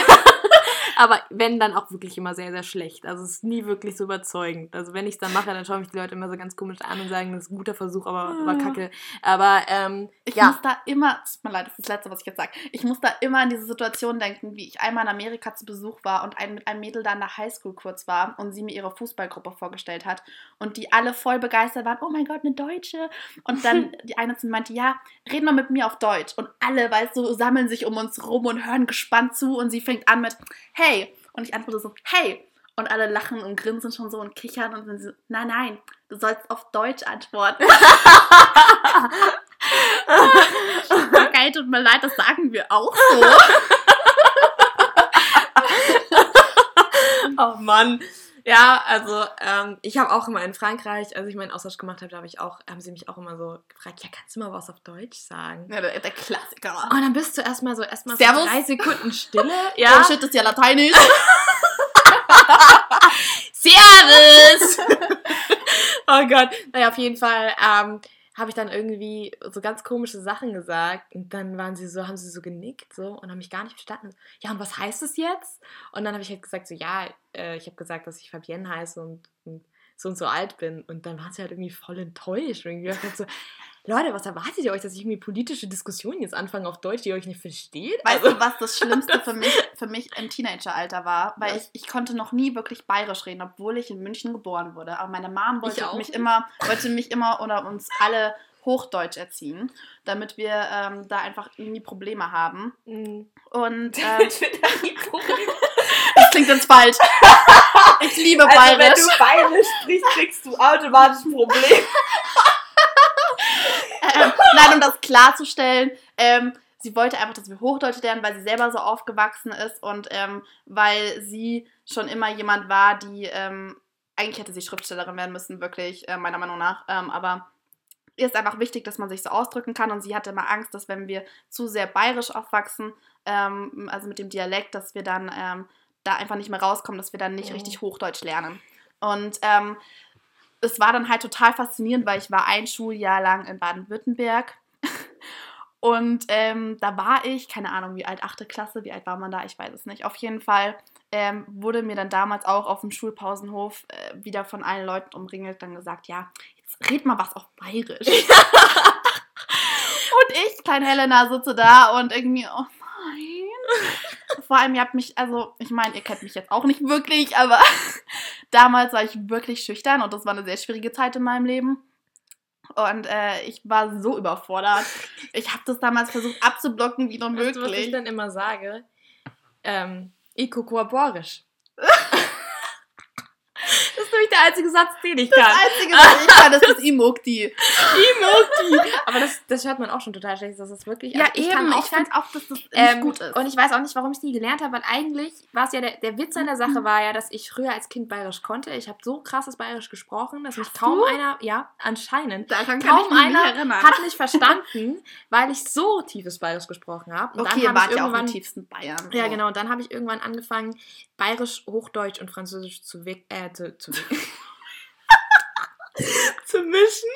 Aber wenn, dann auch wirklich immer sehr, sehr schlecht. Also es ist nie wirklich so überzeugend. Also wenn ich es dann mache, dann schauen mich die Leute immer so ganz komisch an und sagen, das ist ein guter Versuch, aber war kacke. Aber ähm, Ich ja. muss da immer, tut mir leid, das ist das Letzte, was ich jetzt sage. Ich muss da immer an diese Situation denken, wie ich einmal in Amerika zu Besuch war und ein, mit einem Mädel da in der Highschool kurz war und sie mir ihre Fußballgruppe vorgestellt hat und die alle voll begeistert waren, oh mein Gott, eine Deutsche. Und dann die eine zu mir meinte, ja, red mal mit mir auf Deutsch. Und alle, weißt du, sammeln sich um uns rum und hören gespannt zu und sie fängt an mit, hey. Und ich antworte so, hey. Und alle lachen und grinsen schon so und kichern und sind so, nein, nein, du sollst auf Deutsch antworten. okay, tut mir leid, das sagen wir auch so. Oh Mann. Ja, also ähm, ich habe auch immer in Frankreich, als ich meinen Austausch gemacht habe, habe ich auch, haben sie mich auch immer so gefragt, ja, kannst du mal was auf Deutsch sagen? Ja, der, der Klassiker. Und dann bist du erstmal so erstmal so drei Sekunden Stille. Ja. Oh shit, das ist ja Lateinisch. Servus! oh Gott. Naja, auf jeden Fall ähm, habe ich dann irgendwie so ganz komische Sachen gesagt. Und dann waren sie so, haben sie so genickt so und haben mich gar nicht verstanden. Ja, und was heißt das jetzt? Und dann habe ich halt gesagt, so, ja, äh, ich habe gesagt, dass ich Fabienne heiße und, und so und so alt bin. Und dann waren sie halt irgendwie voll enttäuscht. Und ich so, Leute, was erwartet ihr euch, dass ich irgendwie politische Diskussionen jetzt anfange auf Deutsch, die ihr euch nicht versteht? Weißt du, was das Schlimmste für mich, für mich im Teenageralter war? Weil ich, ich konnte noch nie wirklich bayerisch reden, obwohl ich in München geboren wurde. Aber meine Mom wollte mich nicht. immer, wollte mich immer oder uns alle Hochdeutsch erziehen, damit wir ähm, da einfach nie Probleme haben. Mhm. Und ähm, das klingt jetzt falsch. Ich liebe Also, wenn bayerisch. du Bayerisch sprichst, kriegst du automatisch ein Problem. Ähm, nein, um das klarzustellen, ähm, sie wollte einfach, dass wir Hochdeutsch lernen, weil sie selber so aufgewachsen ist und ähm, weil sie schon immer jemand war, die, ähm, eigentlich hätte sie Schriftstellerin werden müssen, wirklich, äh, meiner Meinung nach, ähm, aber ihr ist einfach wichtig, dass man sich so ausdrücken kann und sie hatte immer Angst, dass wenn wir zu sehr bayerisch aufwachsen, ähm, also mit dem Dialekt, dass wir dann da einfach nicht mehr rauskommen, dass wir dann nicht Mhm. richtig Hochdeutsch lernen. Und ähm, es war dann halt total faszinierend, weil ich war ein Schuljahr lang in Baden-Württemberg. Und ähm, da war ich, keine Ahnung, wie alt, achte Klasse, wie alt war man da, ich weiß es nicht. Auf jeden Fall ähm, wurde mir dann damals auch auf dem Schulpausenhof äh, wieder von allen Leuten umringelt, dann gesagt, ja, jetzt red mal was auf Bayerisch. und ich, kleine Helena, sitze da und irgendwie, oh nein. Vor allem, ihr habt mich, also, ich meine, ihr kennt mich jetzt auch nicht wirklich, aber damals war ich wirklich schüchtern und das war eine sehr schwierige Zeit in meinem Leben. Und äh, ich war so überfordert. Ich habe das damals versucht abzublocken, wie nur Weißt du, was ich möglich. dann immer sage? Ähm, Iko Koaborisch. das ist nämlich der einzige Satz, den ich Das kann. Einzige, was ich kann, ist das Imokti. Emoji. Aber das, das hört man auch schon total schlecht. Das ist wirklich. Ja, also ich eben. kann Ich auch finde auch, dass das nicht Ähm, gut ist. Und ich weiß auch nicht, warum ich es nie gelernt habe, weil eigentlich war es ja der, der Witz an der Sache war ja, dass ich früher als Kind bayerisch konnte. Ich habe so krasses bayerisch gesprochen, dass mich Hast kaum du? einer, ja, anscheinend, Daran kaum einer erinnern. hat mich verstanden, weil ich so tiefes bayerisch gesprochen habe. Und okay, dann habe wart ich ja auch im tiefsten Bayern. ja, genau. Und dann habe ich irgendwann angefangen, Bayerisch, Hochdeutsch und Französisch zu, äh, zu, zu, zu mischen.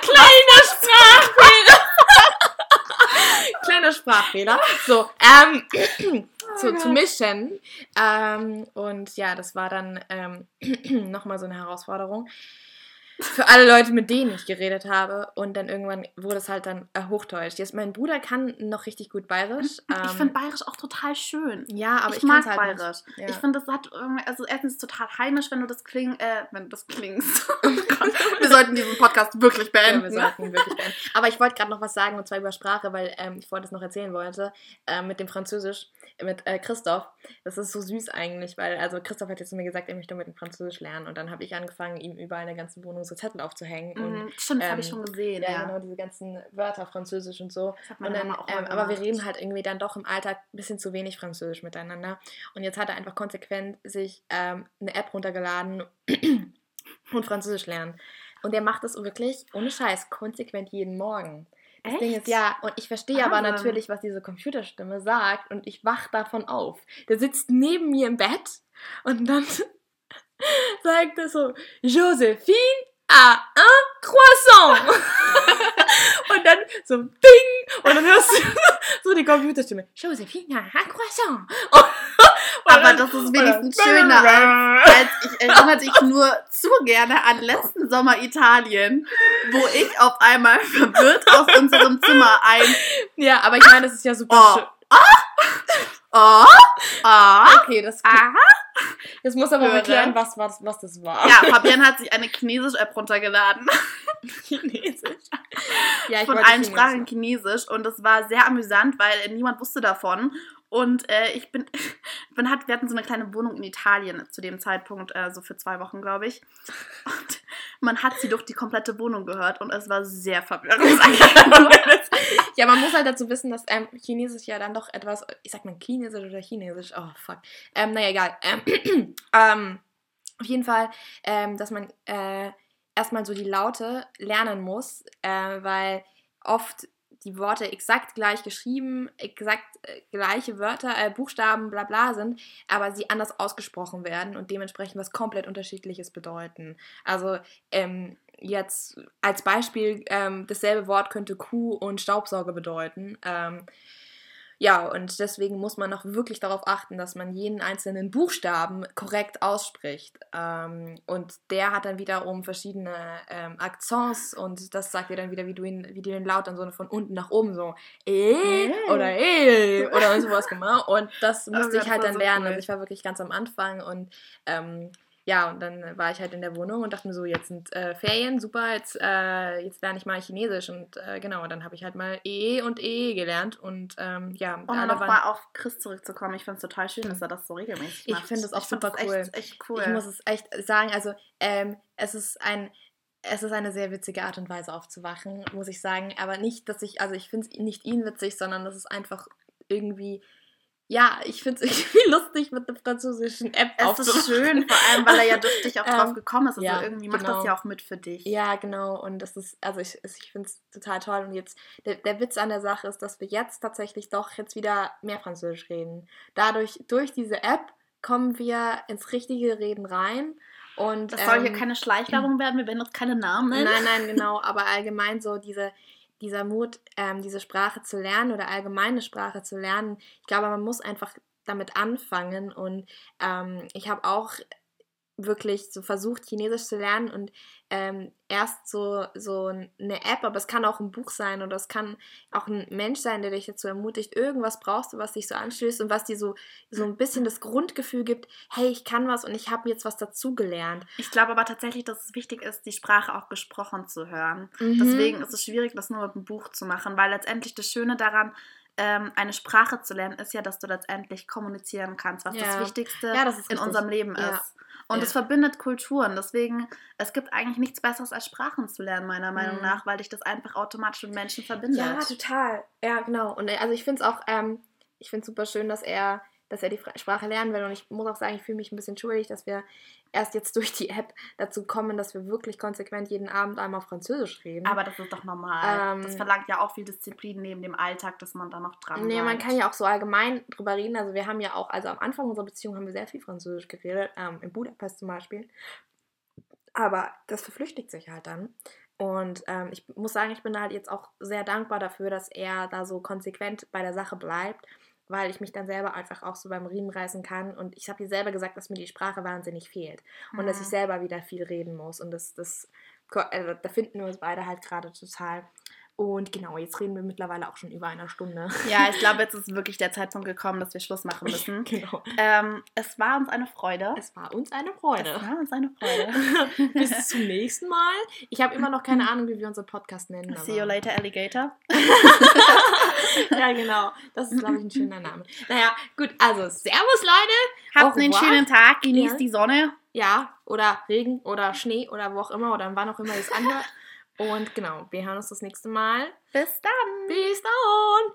Kleiner Sprachfehler. Kleiner Sprachfehler. So, ähm, zu, zu mischen. Ähm, und ja, das war dann ähm, nochmal so eine Herausforderung. Für alle Leute, mit denen ich geredet habe. Und dann irgendwann wurde es halt dann äh, Hochdeutsch. Jetzt, mein Bruder kann noch richtig gut Bayerisch. Ich ähm, finde Bayerisch auch total schön. ja, aber ich, ich, mag halt Bayerisch. Ja. Ich finde, das hat irgendwie, also erstens total heimisch, wenn du das kling, äh, wenn du das klingst. Oh wir sollten diesen Podcast wirklich Ja, beenden. wir sollten wirklich beenden. Aber ich wollte gerade noch was sagen, und zwar über Sprache, weil ähm, ich vorhin das noch erzählen wollte, ähm, mit dem Französisch, mit äh, Christoph. Das ist so süß eigentlich, weil, also Christoph hat jetzt zu mir gesagt, er möchte mit dem Französisch lernen. Und dann habe ich angefangen, ihm überall in der ganzen Wohnung so Zettel aufzuhängen. Und Mhm, Stimmt, das habe ich ähm, schon gesehen. ja, Ja, genau, diese ganzen Wörter Französisch und so. Und dann, ähm, aber wir reden halt irgendwie dann doch im Alltag ein bisschen zu wenig Französisch miteinander. Und jetzt hat er einfach konsequent sich ähm, eine App runtergeladen und Französisch lernen. Und er macht das wirklich, ohne Scheiß, konsequent jeden Morgen. Das Ding ist, ja, und ich verstehe aber natürlich, was diese Computerstimme sagt und ich wach davon auf. Der sitzt neben mir im Bett und dann sagt er so, Josephine a un croissant. und dann so ding und dann hörst du so die Computerstimme, Josephine a un croissant. Und, und Aber dann- das ist wenigstens schöner als, als ich erinnere dich nur zu gerne an letzten Sommer Italien, wo ich auf einmal verwirrt aus unserem Zimmer ein Ja, aber ich meine, das ist ja super Oh. schön. Oh, oh, Okay, das, aha. das muss aber erklären, was, was, was das war. Ja, Fabian hat sich eine Chinesisch-App runtergeladen. Chinesisch. Ja, ich von allen Chinesisch. Sprachen Chinesisch und das war sehr amüsant, weil äh, niemand wusste davon. Und äh, ich bin, man hat, wir hatten so eine kleine Wohnung in Italien zu dem Zeitpunkt, äh, so für zwei Wochen, glaube ich. Und Man hat sie durch die komplette Wohnung gehört und es war sehr verwirrend. ja, man muss halt dazu wissen, dass ähm, Chinesisch ja dann doch etwas, ich sag mal Chinesisch oder Chinesisch, oh fuck. Ähm, naja, egal. Ähm, ähm, auf jeden Fall, ähm, dass man äh, erstmal so die Laute lernen muss, äh, weil oft die Worte exakt gleich geschrieben, exakt äh, gleiche Wörter, äh, Buchstaben, bla bla sind, aber sie anders ausgesprochen werden und dementsprechend was komplett unterschiedliches bedeuten. Also ähm, jetzt als Beispiel, ähm, dasselbe Wort könnte Kuh und Staubsauger bedeuten. Ähm, ja, und deswegen muss man auch wirklich darauf achten, dass man jeden einzelnen Buchstaben korrekt ausspricht. Ähm, und der hat dann wiederum verschiedene ähm, Akzents und das sagt dir dann wieder, wie du ihn, wie du den Laut dann so von unten nach oben so eh oder eh oder sowas gemacht. Und das musste ich halt dann so lernen. Cool. Also ich war wirklich ganz am Anfang und ähm, ja, und dann war ich halt in der Wohnung und dachte mir so, jetzt sind äh, Ferien, super, jetzt, äh, jetzt lerne ich mal Chinesisch. Und äh, genau, dann habe ich halt mal E und E gelernt. Und ähm, ja, um nochmal auf Chris zurückzukommen, ich finde es total schön, dass er das so regelmäßig macht. Ich finde es auch super cool. Echt, echt cool. Ich muss es echt sagen, also ähm, es ist ein es ist eine sehr witzige Art und Weise aufzuwachen, muss ich sagen. Aber nicht, dass ich, also ich finde es nicht ihn witzig, sondern das ist einfach irgendwie ja, ich finde es irgendwie lustig mit der französischen App Es ist schön, vor allem, weil er ja durch dich auch drauf ähm, gekommen ist. Also ja, irgendwie macht genau. das ja auch mit für dich. Ja, genau. Und das ist, also ich, ich finde es total toll. Und jetzt, der, der Witz an der Sache ist, dass wir jetzt tatsächlich doch jetzt wieder mehr Französisch reden. Dadurch, durch diese App kommen wir ins richtige Reden rein. Und, das soll ähm, hier keine Schleichwerbung werden, wir werden uns keine Namen nennen. Nein, nein, genau, aber allgemein so diese, dieser Mut, ähm, diese Sprache zu lernen oder allgemeine Sprache zu lernen, ich glaube, man muss einfach damit anfangen. Und ähm, ich habe auch wirklich so versucht, Chinesisch zu lernen und ähm, erst so, so eine App, aber es kann auch ein Buch sein oder es kann auch ein Mensch sein, der dich dazu ermutigt, irgendwas brauchst du, was dich so anstößt und was dir so, so ein bisschen das Grundgefühl gibt, hey, ich kann was und ich habe jetzt was dazugelernt. Ich glaube aber tatsächlich, dass es wichtig ist, die Sprache auch gesprochen zu hören. Mhm. Deswegen ist es schwierig, das nur mit einem Buch zu machen, weil letztendlich das Schöne daran ähm, eine Sprache zu lernen, ist ja, dass du letztendlich kommunizieren kannst, was ja. das Wichtigste ja, das in unserem Leben ja. Und es verbindet Kulturen. Deswegen, es gibt eigentlich nichts Besseres als Sprachen zu lernen, meiner Meinung mhm. nach, weil dich das einfach automatisch mit Menschen verbindet. Ja, total. Ja, genau. Und äh, also ich finde es auch, ähm, ich finde es super schön, dass er dass er die Sprache lernen will. Und ich muss auch sagen, ich fühle mich ein bisschen schuldig, dass wir erst jetzt durch die App dazu kommen, dass wir wirklich konsequent jeden Abend einmal Französisch reden. Aber das ist doch normal. Ähm, das verlangt ja auch viel Disziplin neben dem Alltag, dass man da noch dran Nee, man kann ja auch so allgemein drüber reden. Also wir haben ja auch, also am Anfang unserer Beziehung haben wir sehr viel Französisch geredet, ähm, in Budapest zum Beispiel. Aber das verflüchtigt sich halt dann. Und ähm, ich muss sagen, ich bin halt jetzt auch sehr dankbar dafür, dass er da so konsequent bei der Sache bleibt weil ich mich dann selber einfach auch so beim Riemen reißen kann. Und ich habe dir selber gesagt, dass mir die Sprache wahnsinnig fehlt und mhm. dass ich mhm. selber wieder viel reden muss. Und das, das, also, da finden wir uns beide halt gerade total. Und genau, jetzt reden wir mittlerweile auch schon über eine Stunde. Ja, ich glaube, jetzt ist wirklich der Zeitpunkt gekommen, dass wir Schluss machen müssen. genau. Ähm, es war uns eine Freude. Es war uns eine Freude. Es war uns eine Freude. Bis zum nächsten Mal. Ich habe immer noch keine Ahnung, wie wir unseren Podcast nennen. See you later, Alligator. ja, genau. Das ist, glaube ich, ein schöner Name. Naja, gut. Also, Servus, Leute. Habt einen schönen Tag. Genießt ja. die Sonne. Ja, oder Regen oder Schnee oder wo auch immer oder wann auch immer ihr es anhört. Und genau, wir hören uns das nächste Mal. Bis dann. Bis dann.